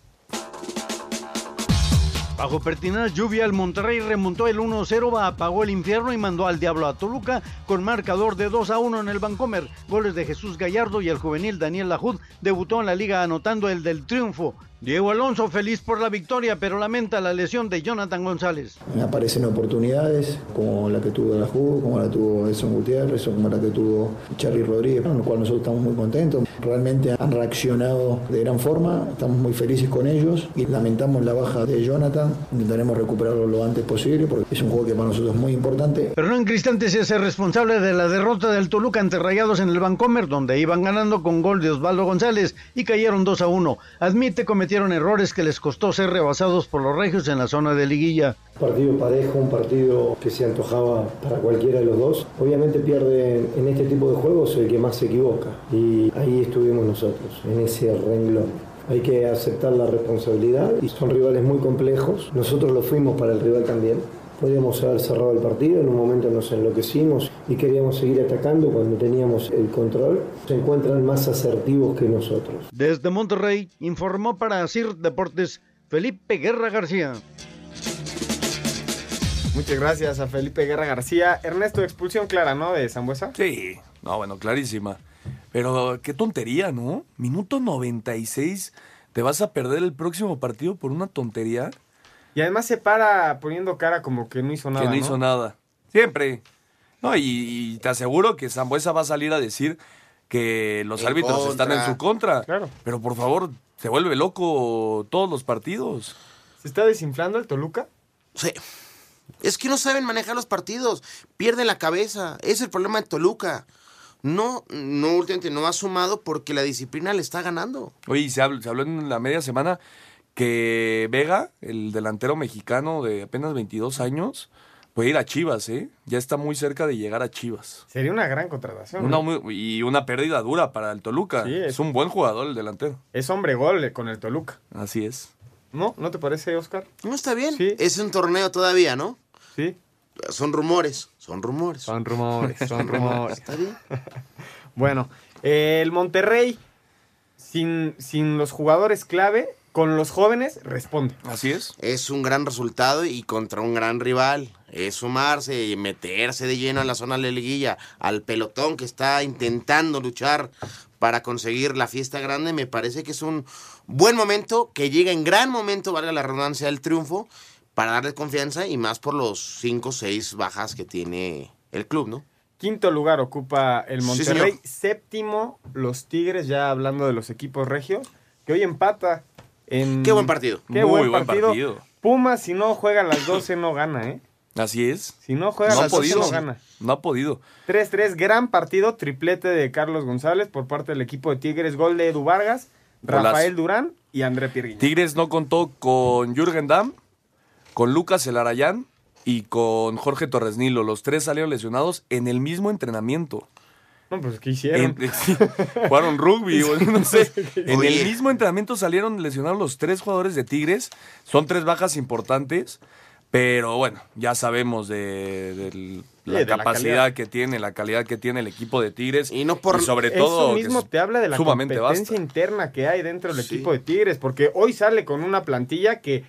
Bajo pertinaz lluvia, el Monterrey remontó el 1-0, apagó el infierno y mandó al diablo a Toluca con marcador de 2 a 1 en el Vancomer. Goles de Jesús Gallardo y el juvenil Daniel Lajud debutó en la liga anotando el del triunfo. Diego Alonso feliz por la victoria, pero lamenta la lesión de Jonathan González. Me aparecen oportunidades como la que tuvo la Ju, como la tuvo Edson Gutiérrez o como la que tuvo Charly Rodríguez, con lo cual nosotros estamos muy contentos. Realmente han reaccionado de gran forma, estamos muy felices con ellos y lamentamos la baja de Jonathan. Intentaremos recuperarlo lo antes posible porque es un juego que para nosotros es muy importante. Hernán Cristante se hace responsable de la derrota del Toluca ante Rayados en el Vancomer, donde iban ganando con gol de Osvaldo González y cayeron 2 a 1. Admite cometieron errores que les costó ser rebasados por los regios en la zona de liguilla. Partido parejo, un partido que se antojaba para cualquiera de los dos. Obviamente pierde en este tipo de juegos el que más se equivoca y ahí estuvimos nosotros, en ese renglón. Hay que aceptar la responsabilidad y son rivales muy complejos. Nosotros lo fuimos para el rival también. Podíamos haber cerrado el partido, en un momento nos enloquecimos y queríamos seguir atacando cuando teníamos el control. Se encuentran más asertivos que nosotros. Desde Monterrey informó para CIR Deportes Felipe Guerra García. Muchas gracias a Felipe Guerra García. Ernesto, expulsión clara, ¿no? De Zambuesa. Sí, no, bueno, clarísima. Pero qué tontería, ¿no? Minuto 96, te vas a perder el próximo partido por una tontería Y además se para poniendo cara como que no hizo nada. que no hizo nada. Siempre. No, y, y te aseguro que Zambuesa va a salir a decir que los En árbitros están en su contra. Claro. Pero por favor, se vuelve loco todos los partidos. ¿Se está desinflando el Toluca? Sí. Es que no saben manejar los partidos, pierden la cabeza. Es el problema de Toluca. No, no, últimamente no ha sumado porque la disciplina le está ganando. Oye, y se habló, se habló en la media semana que Vega, el delantero mexicano de apenas 22 años, puede ir a Chivas, ¿eh? Ya está muy cerca de llegar a Chivas. Sería una gran contratación. Una ¿no? muy- y una pérdida dura para el Toluca. Sí, es- es un buen jugador el delantero. Es hombre gol eh, con el Toluca. Así es. ¿No? ¿No te parece, Oscar? No está bien. Sí. Es un torneo todavía, ¿no? Sí. Son rumores, son rumores. Son rumores, son rumores. Está bien. Bueno, eh, el Monterrey, sin, sin los jugadores clave, con los jóvenes, responde. Así es. Es un gran resultado y contra un gran rival. Es sumarse y meterse de lleno a la zona de liguilla, al pelotón que está intentando luchar para conseguir la fiesta grande. Me parece que es un buen momento, que llega en gran momento, valga la redundancia, del triunfo, para darle confianza y más por los cinco o seis bajas que tiene el club, ¿no? Quinto lugar ocupa el Monterrey. Séptimo, los Tigres, ya hablando de los equipos regios, que hoy empata en... Qué buen partido. Qué Muy buen buen partido. partido. Pumas, si no juega a las 12, no gana, ¿eh? Así es. Si no juega No a ha las 12, podido. no gana. No ha podido. 3-3, gran partido, triplete de Carlos González por parte del equipo de Tigres, gol de Edu Vargas, Golazo. Rafael Durán y André Pirguiña. Tigres no contó con Jürgen Damm, con Lucas Elarayán y con Jorge Torres Nilo. Los tres salieron lesionados en el mismo entrenamiento. No, pues, ¿qué hicieron? En- sí, jugaron rugby, o no sé. En el mismo entrenamiento salieron lesionados los tres jugadores de Tigres. Son tres bajas importantes. Pero bueno, ya sabemos de, la de la capacidad que tiene, la calidad que tiene el equipo de Tigres. Y no por- sobre todo. Eso que mismo te habla de la competencia vasta. interna que hay dentro del Sí. equipo de Tigres, porque hoy sale con una plantilla que,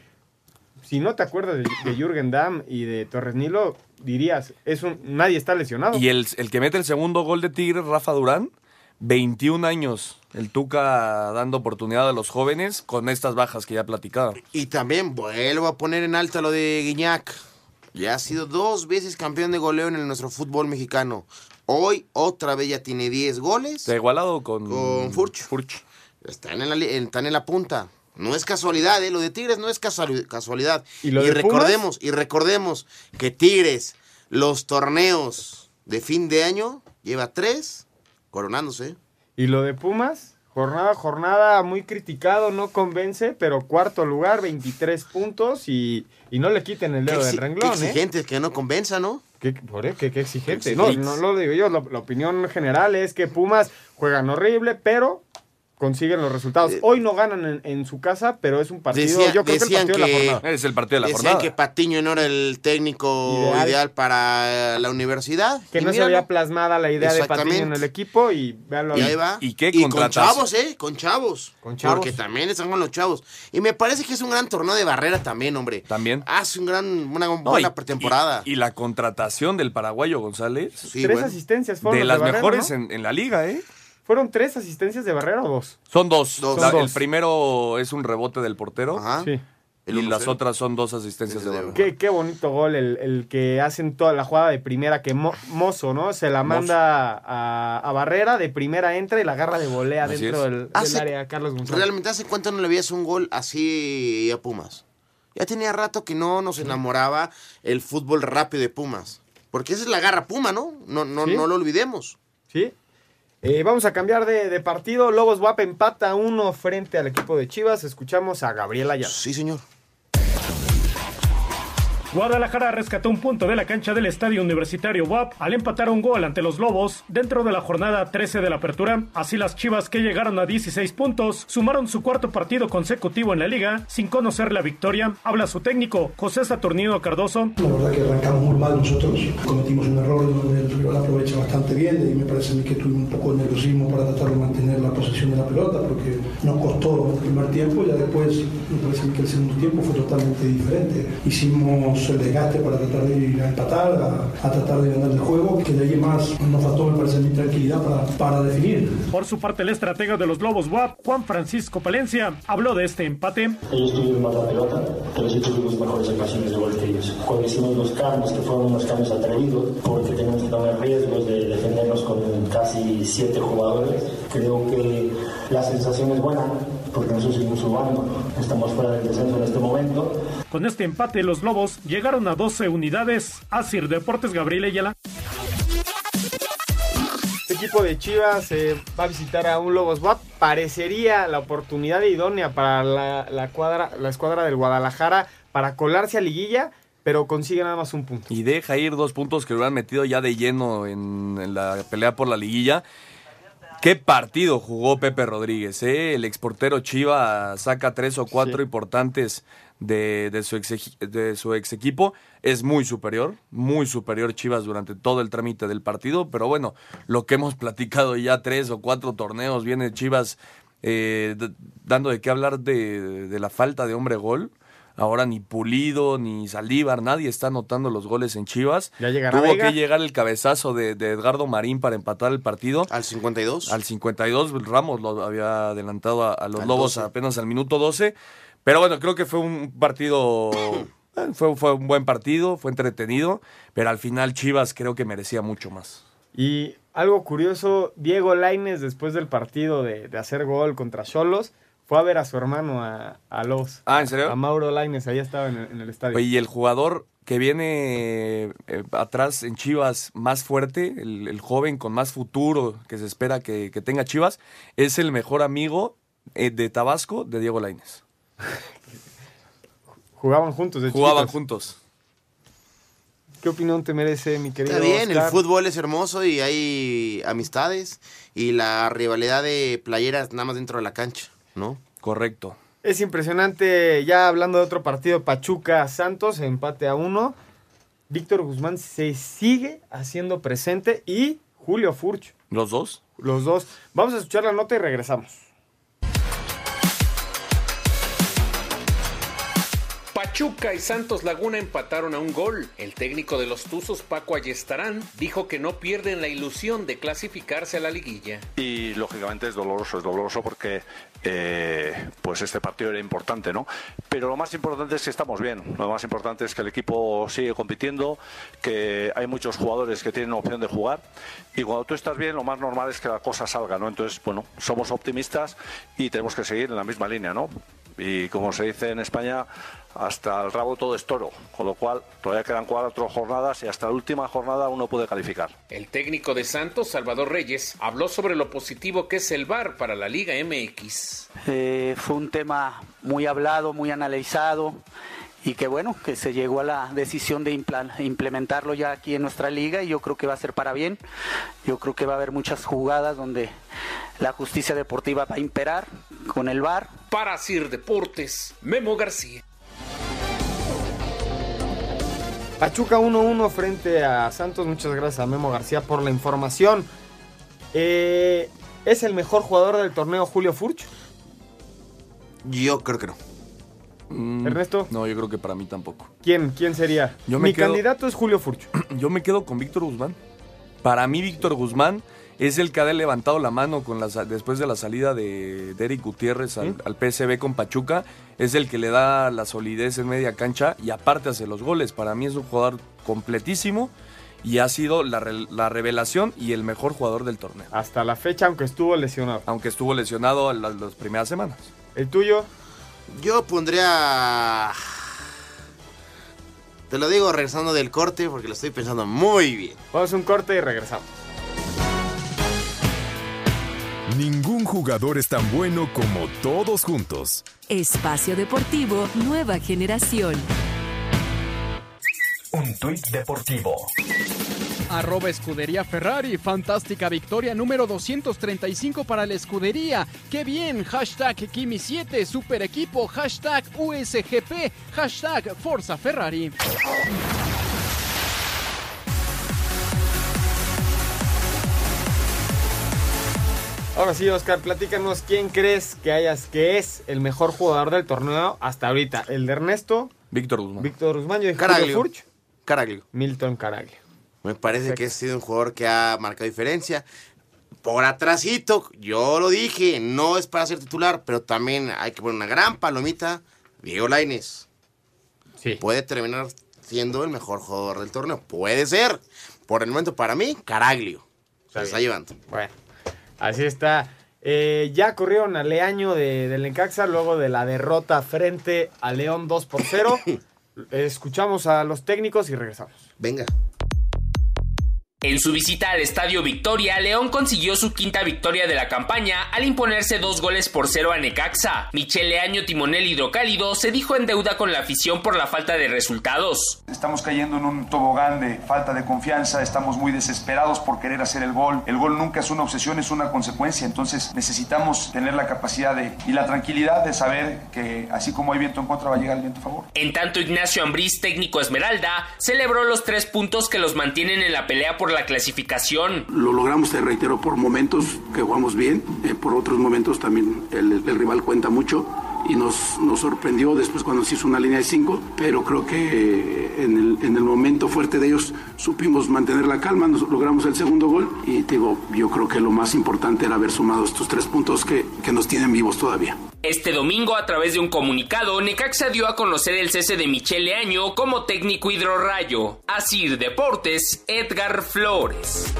si no te acuerdas de, de Jürgen Damm y de Torres Nilo, dirías, es un, nadie está lesionado. Y el, el que mete el segundo gol de Tigres, Rafa Durán, 21 años. El Tuca dando oportunidad a los jóvenes con estas bajas que ya platicaba. Y también vuelvo a poner en alta lo de Guiñac. Ya ha sido dos veces campeón de goleo en el- nuestro fútbol mexicano. Hoy otra vez ya tiene 10 goles. Se ha igualado con, Con Furch. Furch. Están en la, están en la punta. No es casualidad, ¿eh? Lo de Tigres no es casuali- casualidad. ¿Y lo de recordemos, y recordemos que Tigres, los torneos de fin de año, lleva tres coronándose. Y lo de Pumas, jornada a jornada muy criticado, no convence, pero cuarto lugar, 23 puntos y, y no le quiten el dedo del renglón, qué ¿eh? exigente, que no convenza, ¿no? ¿Qué, por qué, qué exigente. No, no lo digo yo, la, la opinión general es que Pumas juegan horrible, pero consiguen los resultados. Hoy no ganan en, en su casa, pero es un partido, Eh, Decía- yo creo que el decían partido de la que- jornada. Es el partido de la Decían jornada. que Patiño no era el técnico Ideal. ideal, para la universidad. Que Y no se había plasmada la idea de Patiño en el equipo y véanlo Y ahí. va. ¿Y qué con contratazo? chavos, ¿eh? Con chavos. Con chavos. Porque también están con los chavos. Y me parece que es un gran torneo de barrera también, hombre. También. Hace un gran, una No, buena y- pretemporada. Y, y la contratación del paraguayo González. Sí, Tres bueno. asistencias fueron de las Barrera, mejores ¿no? en, en la liga, ¿eh? ¿Fueron tres asistencias de Barrera o dos? Son dos. Dos. La- Son el primero es un rebote del portero. Ajá. Sí. Y las otras son dos asistencias de Barrera. Qué, qué bonito gol el, el que hacen toda la jugada de primera que Mo- Mozo, ¿no? Se la manda a, a Barrera, de primera entra y la agarra de volea Así dentro del, área Carlos González. Realmente, ¿hace cuánto no le veías un gol así a Pumas? Ya tenía rato que no nos enamoraba el fútbol rápido de Pumas. Porque esa es la garra Puma, ¿no? No, no, Sí. no lo olvidemos. Sí. Eh, vamos a cambiar de, partido. Lobos WAP empata uno frente al equipo de Chivas. Escuchamos a Gabriela Ayala. Sí, señor. Guadalajara rescató un punto de la cancha del Estadio Universitario WAP al empatar un gol ante los Lobos dentro de la jornada 13 de la apertura. Así las Chivas que llegaron a 16 puntos sumaron su cuarto partido consecutivo en la liga sin conocer la victoria. Habla su técnico José Saturnino Cardoso. La verdad que arrancamos muy mal nosotros, cometimos un error donde el rival aprovecha bastante bien y me parece a mí que tuvimos un poco de nerviosismo para tratar de mantener la posesión de la pelota porque nos costó el primer tiempo y ya después me parece a mí que el segundo tiempo fue totalmente diferente. Hicimos el desgaste para tratar de ir a empatar, a, a tratar de ganar el juego, que de ahí más nos faltó me parece mí tranquilidad para, para definir. Por su parte, el estratega de los Lobos WAP, Juan Francisco Palencia, habló de este empate. Ellos tuvieron más la pelota, pero sí tuvimos mejores ocasiones de gol que ellos. Cuando hicimos los cambios, que fueron unos cambios atrevidos, porque tenemos que tomar riesgos de defendernos con casi siete jugadores, creo que la sensación es buena, porque nosotros seguimos jugando. Estamos fuera del descenso en este momento. Con este empate, los Lobos llegaron a 12 unidades. Asir Deportes Gabriel Ayala. Este equipo de Chivas eh, va a visitar a un Lobos WAP. Parecería la oportunidad idónea para la, la cuadra, la escuadra del Guadalajara para colarse a liguilla, pero consigue nada más un punto. Y deja ir dos puntos que lo han metido ya de lleno en, en la pelea por la liguilla. ¿Qué partido jugó Pepe Rodríguez? eh? El exportero Chiva saca tres o cuatro importantes de, de su ex, de su ex equipo. Es muy superior, muy superior Chivas durante todo el trámite del partido. Pero bueno, lo que hemos platicado ya tres o cuatro torneos, viene Chivas eh, dando de qué hablar de, de la falta de hombre gol. Ahora ni Pulido, ni Saldívar, nadie está anotando los goles en Chivas. Ya llegará Tuvo Vega. que llegar el cabezazo de, de Edgardo Marín para empatar el partido. Al 52. Al 52, Ramos lo había adelantado a, a los Al Lobos 12. apenas al minuto 12. Pero bueno, creo que fue un partido, eh, fue, fue un buen partido, fue entretenido, pero al final Chivas creo que merecía mucho más. Y algo curioso, Diego Laines después del partido de, de hacer gol contra Cholos, fue a ver a su hermano a, a Los. Ah, ¿en serio? A Mauro Laines, ahí estaba en el, en el estadio. Oye, y el jugador que viene eh, atrás en Chivas más fuerte, el, el joven con más futuro que se espera que, que tenga Chivas, es el mejor amigo eh, de Tabasco de Diego Laines. Jugaban juntos, de Jugaban chiquitos. juntos. ¿Qué opinión te merece, mi querido Está bien, el fútbol es hermoso y hay amistades y la rivalidad de playeras nada más dentro de la cancha, ¿no? Correcto. Es impresionante, ya hablando de otro partido, Pachuca Santos, empate a uno. Víctor Guzmán se sigue haciendo presente y Julio Furch. ¿Los dos? Los dos. Vamos a escuchar la nota y regresamos. Pachuca y Santos Laguna empataron a un gol. El técnico de los Tuzos, Paco Ayestarán, dijo que no pierden la ilusión de clasificarse a la liguilla. y lógicamente es doloroso, es doloroso porque eh, pues este partido era importante, ¿no? Pero lo más importante es que estamos bien, lo más importante es que el equipo sigue compitiendo, que hay muchos jugadores que tienen opción de jugar y cuando tú estás bien lo más normal es que la cosa salga, ¿no? Entonces, bueno, somos optimistas y tenemos que seguir en la misma línea, ¿no? Y como se dice en España, hasta el rabo todo es toro, con lo cual todavía quedan cuatro jornadas y hasta la última jornada uno puede calificar. El técnico de Santos, Salvador Reyes, habló sobre lo positivo que es el VAR para la Liga MX. Eh, fue un tema muy hablado, muy analizado y que bueno, que se llegó a la decisión de implementarlo ya aquí en nuestra liga y yo creo que va a ser para bien. Yo creo que va a haber muchas jugadas donde la justicia deportiva va a imperar con el VAR. Para Sir Deportes, Memo García. Pachuca 1-1 frente a Santos. Muchas gracias a Memo García por la información. Eh, ¿Es el mejor jugador del torneo Julio Furch? Yo creo que no. Mm, ¿Ernesto? No, yo creo que para mí tampoco. ¿Quién, quién sería? Yo me Mi quedo- candidato es Julio Furch. Yo me quedo con Víctor Guzmán. Para mí, Víctor Guzmán es el que ha levantado la mano con la, después de la salida de, de Eric Gutiérrez al, al PSV con Pachuca. Es el que le da la solidez en media cancha y aparte hace los goles. Para mí es un jugador completísimo y ha sido la revelación y el mejor jugador del torneo. Hasta la fecha, aunque estuvo lesionado. Aunque estuvo lesionado las, las primeras semanas. ¿El tuyo? Yo pondría. Te lo digo regresando del corte porque lo estoy pensando muy bien. Vamos a un corte y regresamos. Ningún jugador es tan bueno como todos juntos. Espacio Deportivo Nueva Generación. Un tuit deportivo. Arroba Escudería Ferrari, fantástica victoria número 235 para la escudería. ¡Qué bien! Hashtag Kimi7, super equipo, hashtag USGP, hashtag Forza Ferrari. Ahora sí, Oscar, platícanos quién crees que hayas que es el mejor jugador del torneo hasta ahorita. ¿El de Ernesto? Víctor Guzmán. Víctor Guzmán, yo dije Caraglio. Furch. Caraglio. Milton Caraglio. Me parece Perfecto. que ha sido un jugador que ha marcado diferencia. Por atrasito, yo lo dije, no es para ser titular, pero también hay que poner una gran palomita. Diego Laines. Sí. Puede terminar siendo el mejor jugador del torneo. Puede ser. Por el momento, para mí, Caraglio. Se está llevando. Bueno, así está. Eh, ya corrieron a Leaño de, del Necaxa luego de la derrota frente a León 2 por 0. Escuchamos a los técnicos y regresamos. Venga. En su visita al Estadio Victoria, León consiguió su quinta victoria de la campaña al imponerse dos goles por cero a Necaxa. Michel Leaño Timonel Hidrocálido se dijo en deuda con la afición por la falta de resultados. Estamos cayendo en un tobogán de falta de confianza, estamos muy desesperados por querer hacer el gol. El gol nunca es una obsesión, es una consecuencia, entonces necesitamos tener la capacidad de, y la tranquilidad de saber que así como hay viento en contra va a llegar el viento a favor. En tanto, Ignacio Ambriz, técnico Esmeralda, celebró los tres puntos que los mantienen en la pelea por la clasificación. Lo logramos, te reitero, por momentos que jugamos bien, eh, por otros momentos también el, el rival cuenta mucho y nos, nos sorprendió después cuando se hizo una línea de cinco, pero creo que en el, en el momento fuerte de ellos supimos mantener la calma, nos logramos el segundo gol y te digo, yo creo que lo más importante era haber sumado estos tres puntos que, que nos tienen vivos todavía. Este domingo, a través de un comunicado, Necaxa dio a conocer el cese de Michel Leaño como técnico hidrorrayo. Asir Deportes, Edgar Flores.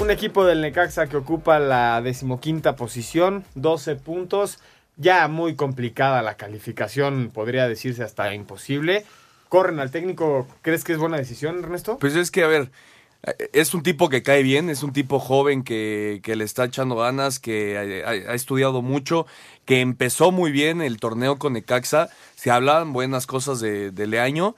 Un equipo del Necaxa que ocupa la decimoquinta posición, 12 puntos. Ya muy complicada la calificación, podría decirse hasta imposible. Corren al técnico, ¿crees que es buena decisión, Ernesto? Pues es que, a ver, eh, es un tipo que cae bien, es un tipo joven que, que le está echando ganas, que ha, estudiado mucho, que empezó muy bien el torneo con Necaxa. Se hablaban buenas cosas de, de Leaño,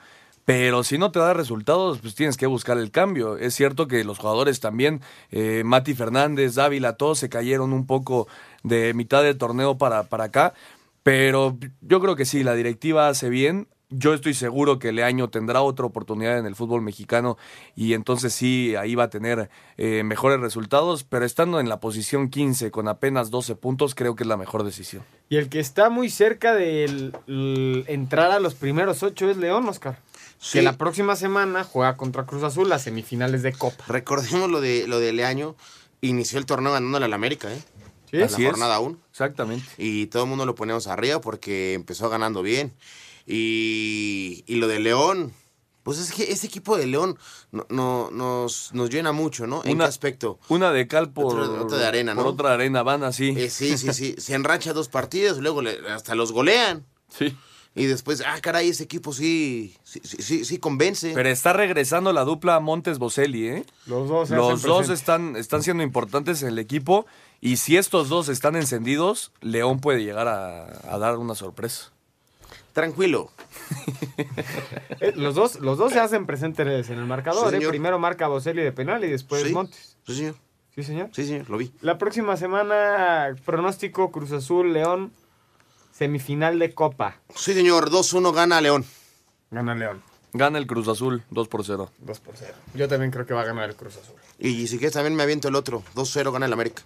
pero si no te da resultados, pues tienes que buscar el cambio. Es cierto que los jugadores también, eh, Mati Fernández, Dávila, todos se cayeron un poco de mitad del torneo para, para acá, pero yo creo que sí, la directiva hace bien. Yo estoy seguro que Leaño tendrá otra oportunidad en el fútbol mexicano y entonces sí, ahí va a tener eh, mejores resultados, pero estando en la posición 15 con apenas 12 puntos, creo que es la mejor decisión. Y el que está muy cerca de el- el entrar a los primeros ocho es León, Oscar. Sí. Que la próxima semana juega contra Cruz Azul las semifinales de Copa. Recordemos lo de, lo de Leaño. Inició el torneo ganándole al América, ¿eh? Sí, la jornada 1. Exactamente. Y todo el mundo lo ponemos arriba porque empezó ganando bien. Y, y lo de León, Pues es que ese equipo de León no, no- nos, nos llena mucho, ¿no? ¿En Una- qué aspecto? Una de cal por Otra- otra de arena, por ¿no? otra arena, van así. Eh, sí, sí, sí. Se enracha dos partidos, luego le- hasta los golean. Sí. Y después, ah, caray, ese equipo sí, sí, sí, sí, convence. Pero está regresando la dupla Montes Boselli, ¿eh? Los dos Los dos presente. están, están siendo importantes en el equipo. Y si estos dos están encendidos, León puede llegar a, a dar una sorpresa. Tranquilo. Eh, los, dos, los dos se hacen presentes en el marcador. Sí, ¿eh? señor. Primero marca Boselli de penal y después Sí. Montes. Sí, señor. Sí, señor. Sí, señor, lo vi. La próxima semana, pronóstico Cruz Azul, León, semifinal de Copa. Sí, señor, 2-1 gana León. Gana León. Gana el Cruz Azul, 2 por 0. 2 por 0. Yo también creo que va a ganar el Cruz Azul. Y, si quieres también me aviento el otro. 2-0 gana el América.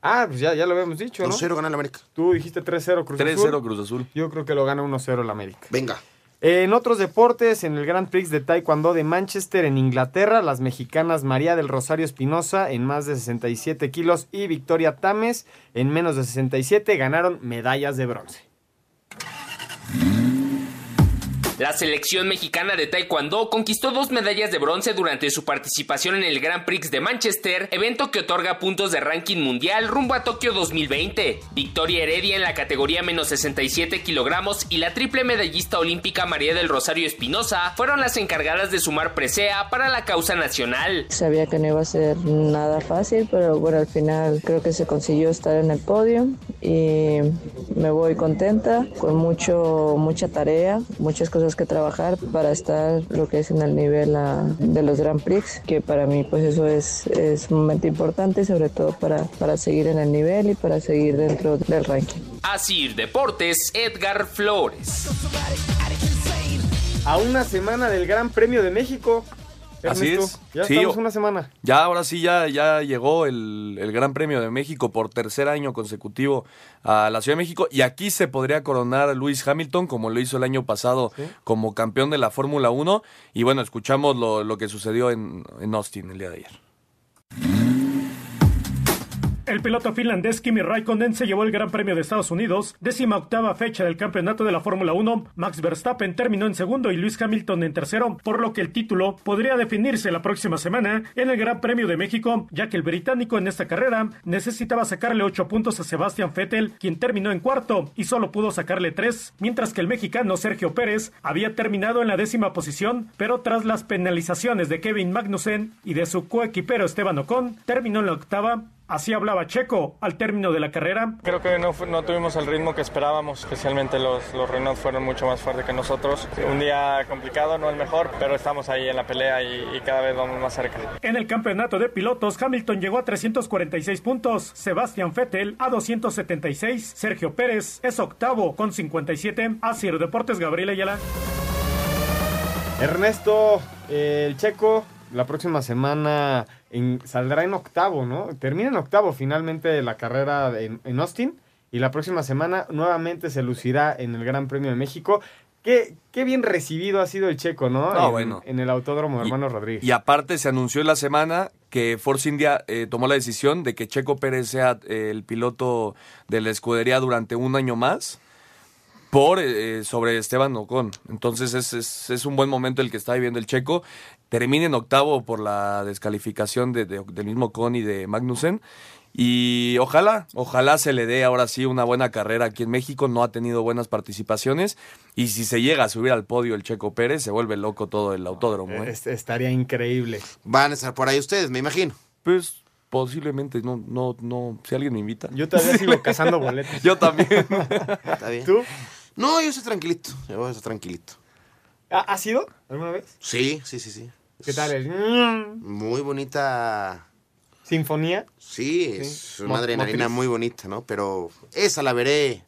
Ah, pues ya, ya lo habíamos dicho, ¿no? 2-0 gana el América. Tú dijiste 3-0 Cruz Azul. 3-0 Cruz Azul. Yo creo que lo gana 1-0 el América. Venga. En otros deportes, en el Grand Prix de Taekwondo de Manchester, en Inglaterra, las mexicanas María del Rosario Espinosa en más de 67 kilos y Victoria Tames en menos de 67 ganaron medallas de bronce. La selección mexicana de Taekwondo conquistó dos medallas de bronce durante su participación en el Grand Prix de Manchester, evento que otorga puntos de ranking mundial rumbo a Tokio 2020. Victoria Heredia en la categoría menos 67 kilogramos y la triple medallista olímpica María del Rosario Espinosa fueron las encargadas de sumar presea para la causa nacional. Sabía que no iba a ser nada fácil, pero bueno, al final creo que se consiguió estar en el podio y me voy contenta, con mucho, mucha tarea, muchas cosas que trabajar para estar lo que es en el nivel ah, de los Grand Prix, que para mí pues eso es, es un momento importante, sobre todo para, para seguir en el nivel y para seguir dentro del ranking. Así Deportes, Edgar Flores. A una semana del Gran Premio de México. Así es. Ya Sí, estamos una semana. Ya, ahora sí, ya, ya llegó el, el Gran Premio de México por tercer año consecutivo a la Ciudad de México. Y aquí se podría coronar a Luis Hamilton, como lo hizo el año pasado como campeón de la Fórmula 1. Y bueno, escuchamos lo, lo que sucedió en, en Austin el día de ayer. El piloto finlandés Kimi Raikkonen se llevó el Gran Premio de Estados Unidos, décima octava fecha del campeonato de la Fórmula 1. Max Verstappen terminó en segundo y Luis Hamilton en tercero, por lo que el título podría definirse la próxima semana en el Gran Premio de México, ya que el británico en esta carrera necesitaba sacarle ocho puntos a Sebastian Vettel, quien terminó en cuarto y solo pudo sacarle tres, mientras que el mexicano Sergio Pérez había terminado en la décima posición, pero tras las penalizaciones de Kevin Magnussen y de su coequipero Esteban Ocon, terminó en la octava. Así hablaba Checo al término de la carrera. Creo que no, tuvimos el ritmo que esperábamos, especialmente los, los Renault fueron mucho más fuertes que nosotros. Un día complicado, no el mejor, pero estamos ahí en la pelea y, y cada vez vamos más cerca. En el campeonato de pilotos, Hamilton llegó a 346 puntos, Sebastian Vettel a 276, Sergio Pérez es octavo con 57, Asir Deportes Gabriel Ayala. Ernesto, el checo, la próxima semana en- saldrá en octavo, ¿no? Termina en octavo finalmente la carrera en, en Austin y la próxima semana nuevamente se lucirá en el Gran Premio de México. Qué, qué bien recibido ha sido el checo, ¿no? No, en, bueno. en el Autódromo Hermano Rodríguez. Y aparte se anunció en la semana que Force India eh, tomó la decisión de que Checo Pérez sea eh, el piloto de la escudería durante un año más por eh, sobre Esteban Ocon. Entonces es, es, es un buen momento el que está viviendo el Checo. Termina en octavo por la descalificación de, de- del mismo y de Magnussen. Y ojalá, ojalá se le dé ahora sí una buena carrera aquí en México. No ha tenido buenas participaciones. Y si se llega a subir al podio el Checo Pérez, se vuelve loco todo el autódromo. ¿eh? Es- estaría increíble. Van a estar por ahí ustedes, me imagino. Pues posiblemente, no, no, no, si alguien me invita. Yo todavía sigo cazando boletos. Yo también. Está bien. ¿Tú? No, yo soy tranquilito. Yo voy a estar tranquilito. ¿Ha, ha sido alguna vez? Sí, sí, sí, sí. ¿Qué tal? El... Muy bonita. ¿Sinfonía? Sí, es Sí. una adrenalina Motriz. muy bonita, ¿no? Pero esa la veré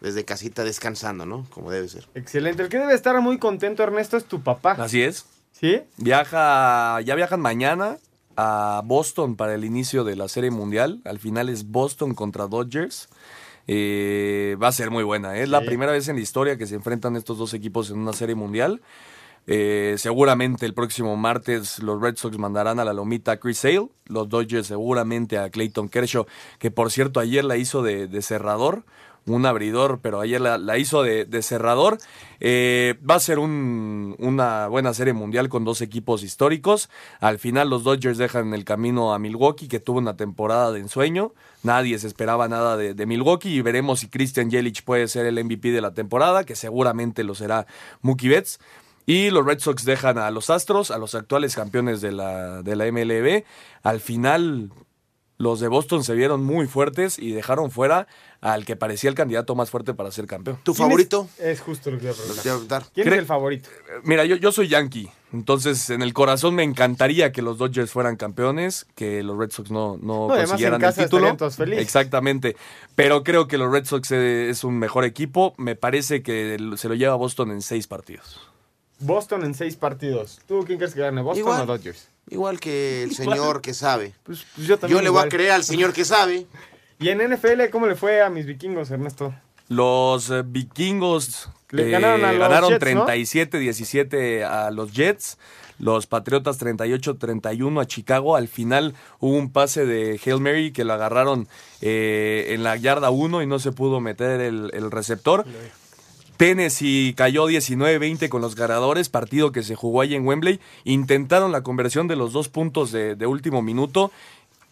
desde casita descansando, ¿no? Como debe ser. Excelente. El que debe estar muy contento, Ernesto, es tu papá. Así es. ¿Sí? Viaja, ya viajan mañana a Boston para el inicio de la Serie Mundial. Al final es Boston contra Dodgers. Eh, va a ser muy buena. ¿eh? Es la primera vez en la historia que se enfrentan estos dos equipos en una Serie Mundial. Eh, seguramente el próximo martes los Red Sox mandarán a la lomita a Chris Sale, los Dodgers seguramente a Clayton Kershaw, que por cierto ayer la hizo de, de cerrador un abridor, pero ayer la, hizo de, cerrador. Eh, va a ser un, una buena serie mundial con dos equipos históricos. Al final los Dodgers dejan el camino a Milwaukee, que tuvo una temporada de ensueño. Nadie se esperaba nada de, Milwaukee y veremos si Christian Yelich puede ser el MVP de la temporada, que seguramente lo será Mookie Betts. Y los Red Sox dejan a los Astros, a los actuales campeones de la, de la MLB. Al final, los de Boston se vieron muy fuertes y dejaron fuera al que parecía el candidato más fuerte para ser campeón. ¿Tu favorito? Es, justo lo que iba a preguntar. ¿Quién es el favorito? Mira, yo, yo soy Yankee, entonces en el corazón me encantaría que los Dodgers fueran campeones, que los Red Sox no, no, consiguieran el título. Exactamente, pero creo que los Red Sox es un mejor equipo. Me parece que se lo lleva Boston en seis partidos. Boston en seis partidos. ¿Tú quién crees que gane, Boston o Dodgers? Igual que el señor que sabe. Pues, pues yo, le voy a creer al señor que sabe. ¿Y en NFL cómo le fue a mis vikingos, Ernesto? Los eh, vikingos le ganaron, a ganaron 37-17 a los Jets. Los Patriotas 38-31 a Chicago. Al final hubo un pase de Hail Mary que lo agarraron eh, en la yarda 1 y no se pudo meter el, el receptor. Tennessee cayó 19-20 con los ganadores, partido que se jugó ahí en Wembley. Intentaron la conversión de los dos puntos de, último minuto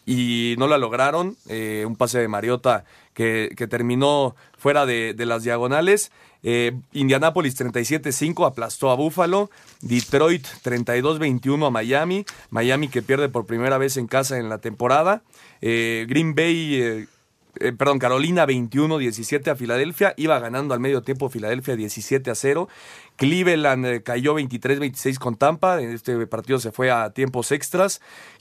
y no la lograron. Eh, un pase de Mariota que, terminó fuera de, las diagonales. Eh, Indianapolis 37-5 aplastó a Buffalo. Detroit 32-21 a Miami. Miami que pierde por primera vez en casa en la temporada. Eh, Green Bay eh, perdón, Carolina 21-17 a Filadelfia, iba ganando al medio tiempo Filadelfia 17 a 0. Cleveland eh, cayó 23-26 con Tampa, en este partido se fue a tiempos extras.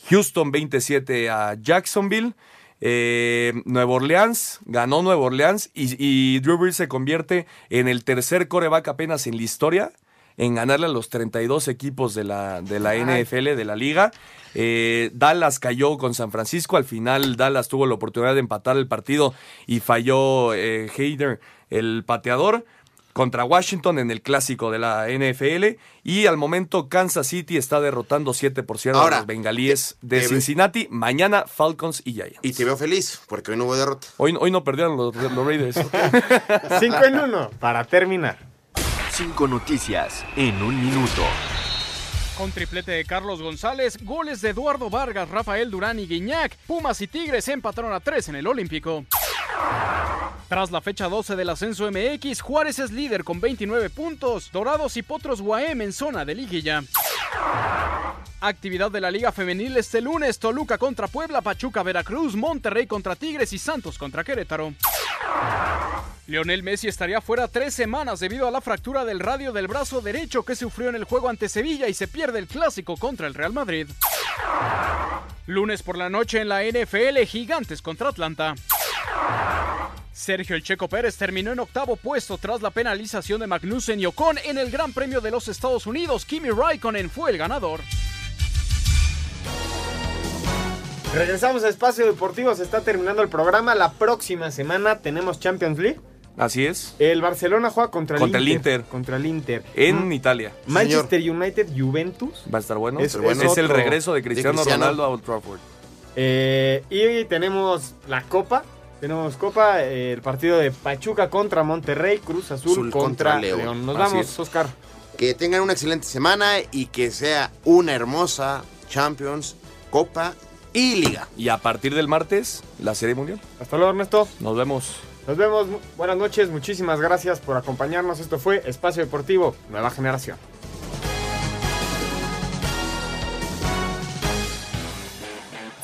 Houston 27 a Jacksonville. Eh, Nueva Orleans, ganó Nueva Orleans y, y Drew Brees se convierte en el tercer coreback apenas en la historia en ganarle a los 32 equipos de la, de la NFL, de la liga. Eh, Dallas cayó con San Francisco. Al final, Dallas tuvo la oportunidad de empatar el partido y falló eh, Hayder, el pateador contra Washington en el clásico de la NFL y al momento Kansas City está derrotando 7 por 0 a los bengalíes de Cincinnati. Mañana Falcons y Giants. Y te veo feliz porque hoy no hubo derrota. Hoy, hoy no perdieron los, los Raiders. 5 en 1 para terminar. Cinco noticias en un minuto. Con triplete de Carlos González, goles de Eduardo Vargas, Rafael Durán y Guiñac, Pumas y Tigres empataron a tres en el Olímpico. Tras la fecha 12 del ascenso MX, Juárez es líder con 29 puntos, Dorados y Potros Guaem en zona de liguilla. Actividad de la Liga Femenil este lunes, Toluca contra Puebla, Pachuca, Veracruz, Monterrey contra Tigres y Santos contra Querétaro. Lionel Messi estaría fuera tres semanas debido a la fractura del radio del brazo derecho que sufrió en el juego ante Sevilla y se pierde el clásico contra el Real Madrid. Lunes por la noche en la NFL, Gigantes contra Atlanta. Sergio El Checo Pérez terminó en octavo puesto tras la penalización de Magnussen y Ocon en el Gran Premio de los Estados Unidos. Kimi Raikkonen fue el ganador. Regresamos a Espacio Deportivo, se está terminando el programa. La próxima semana tenemos Champions League. Así es. El Barcelona juega contra, el, Inter, Contra el Inter. En Italia. Manchester United, Juventus. Va a estar bueno. Es, el regreso de Cristiano, Ronaldo a Old Trafford. Eh, y tenemos la Copa. Tenemos Copa, eh, el partido de Pachuca contra Monterrey, Cruz Azul, contra, León. Nos vamos, Oscar. Que tengan una excelente semana y que sea una hermosa Champions, Copa y Liga. Y a partir del martes, la Serie Mundial. Hasta luego, Ernesto. Nos vemos. Nos vemos, buenas noches, muchísimas gracias por acompañarnos. Esto fue Espacio Deportivo, Nueva Generación.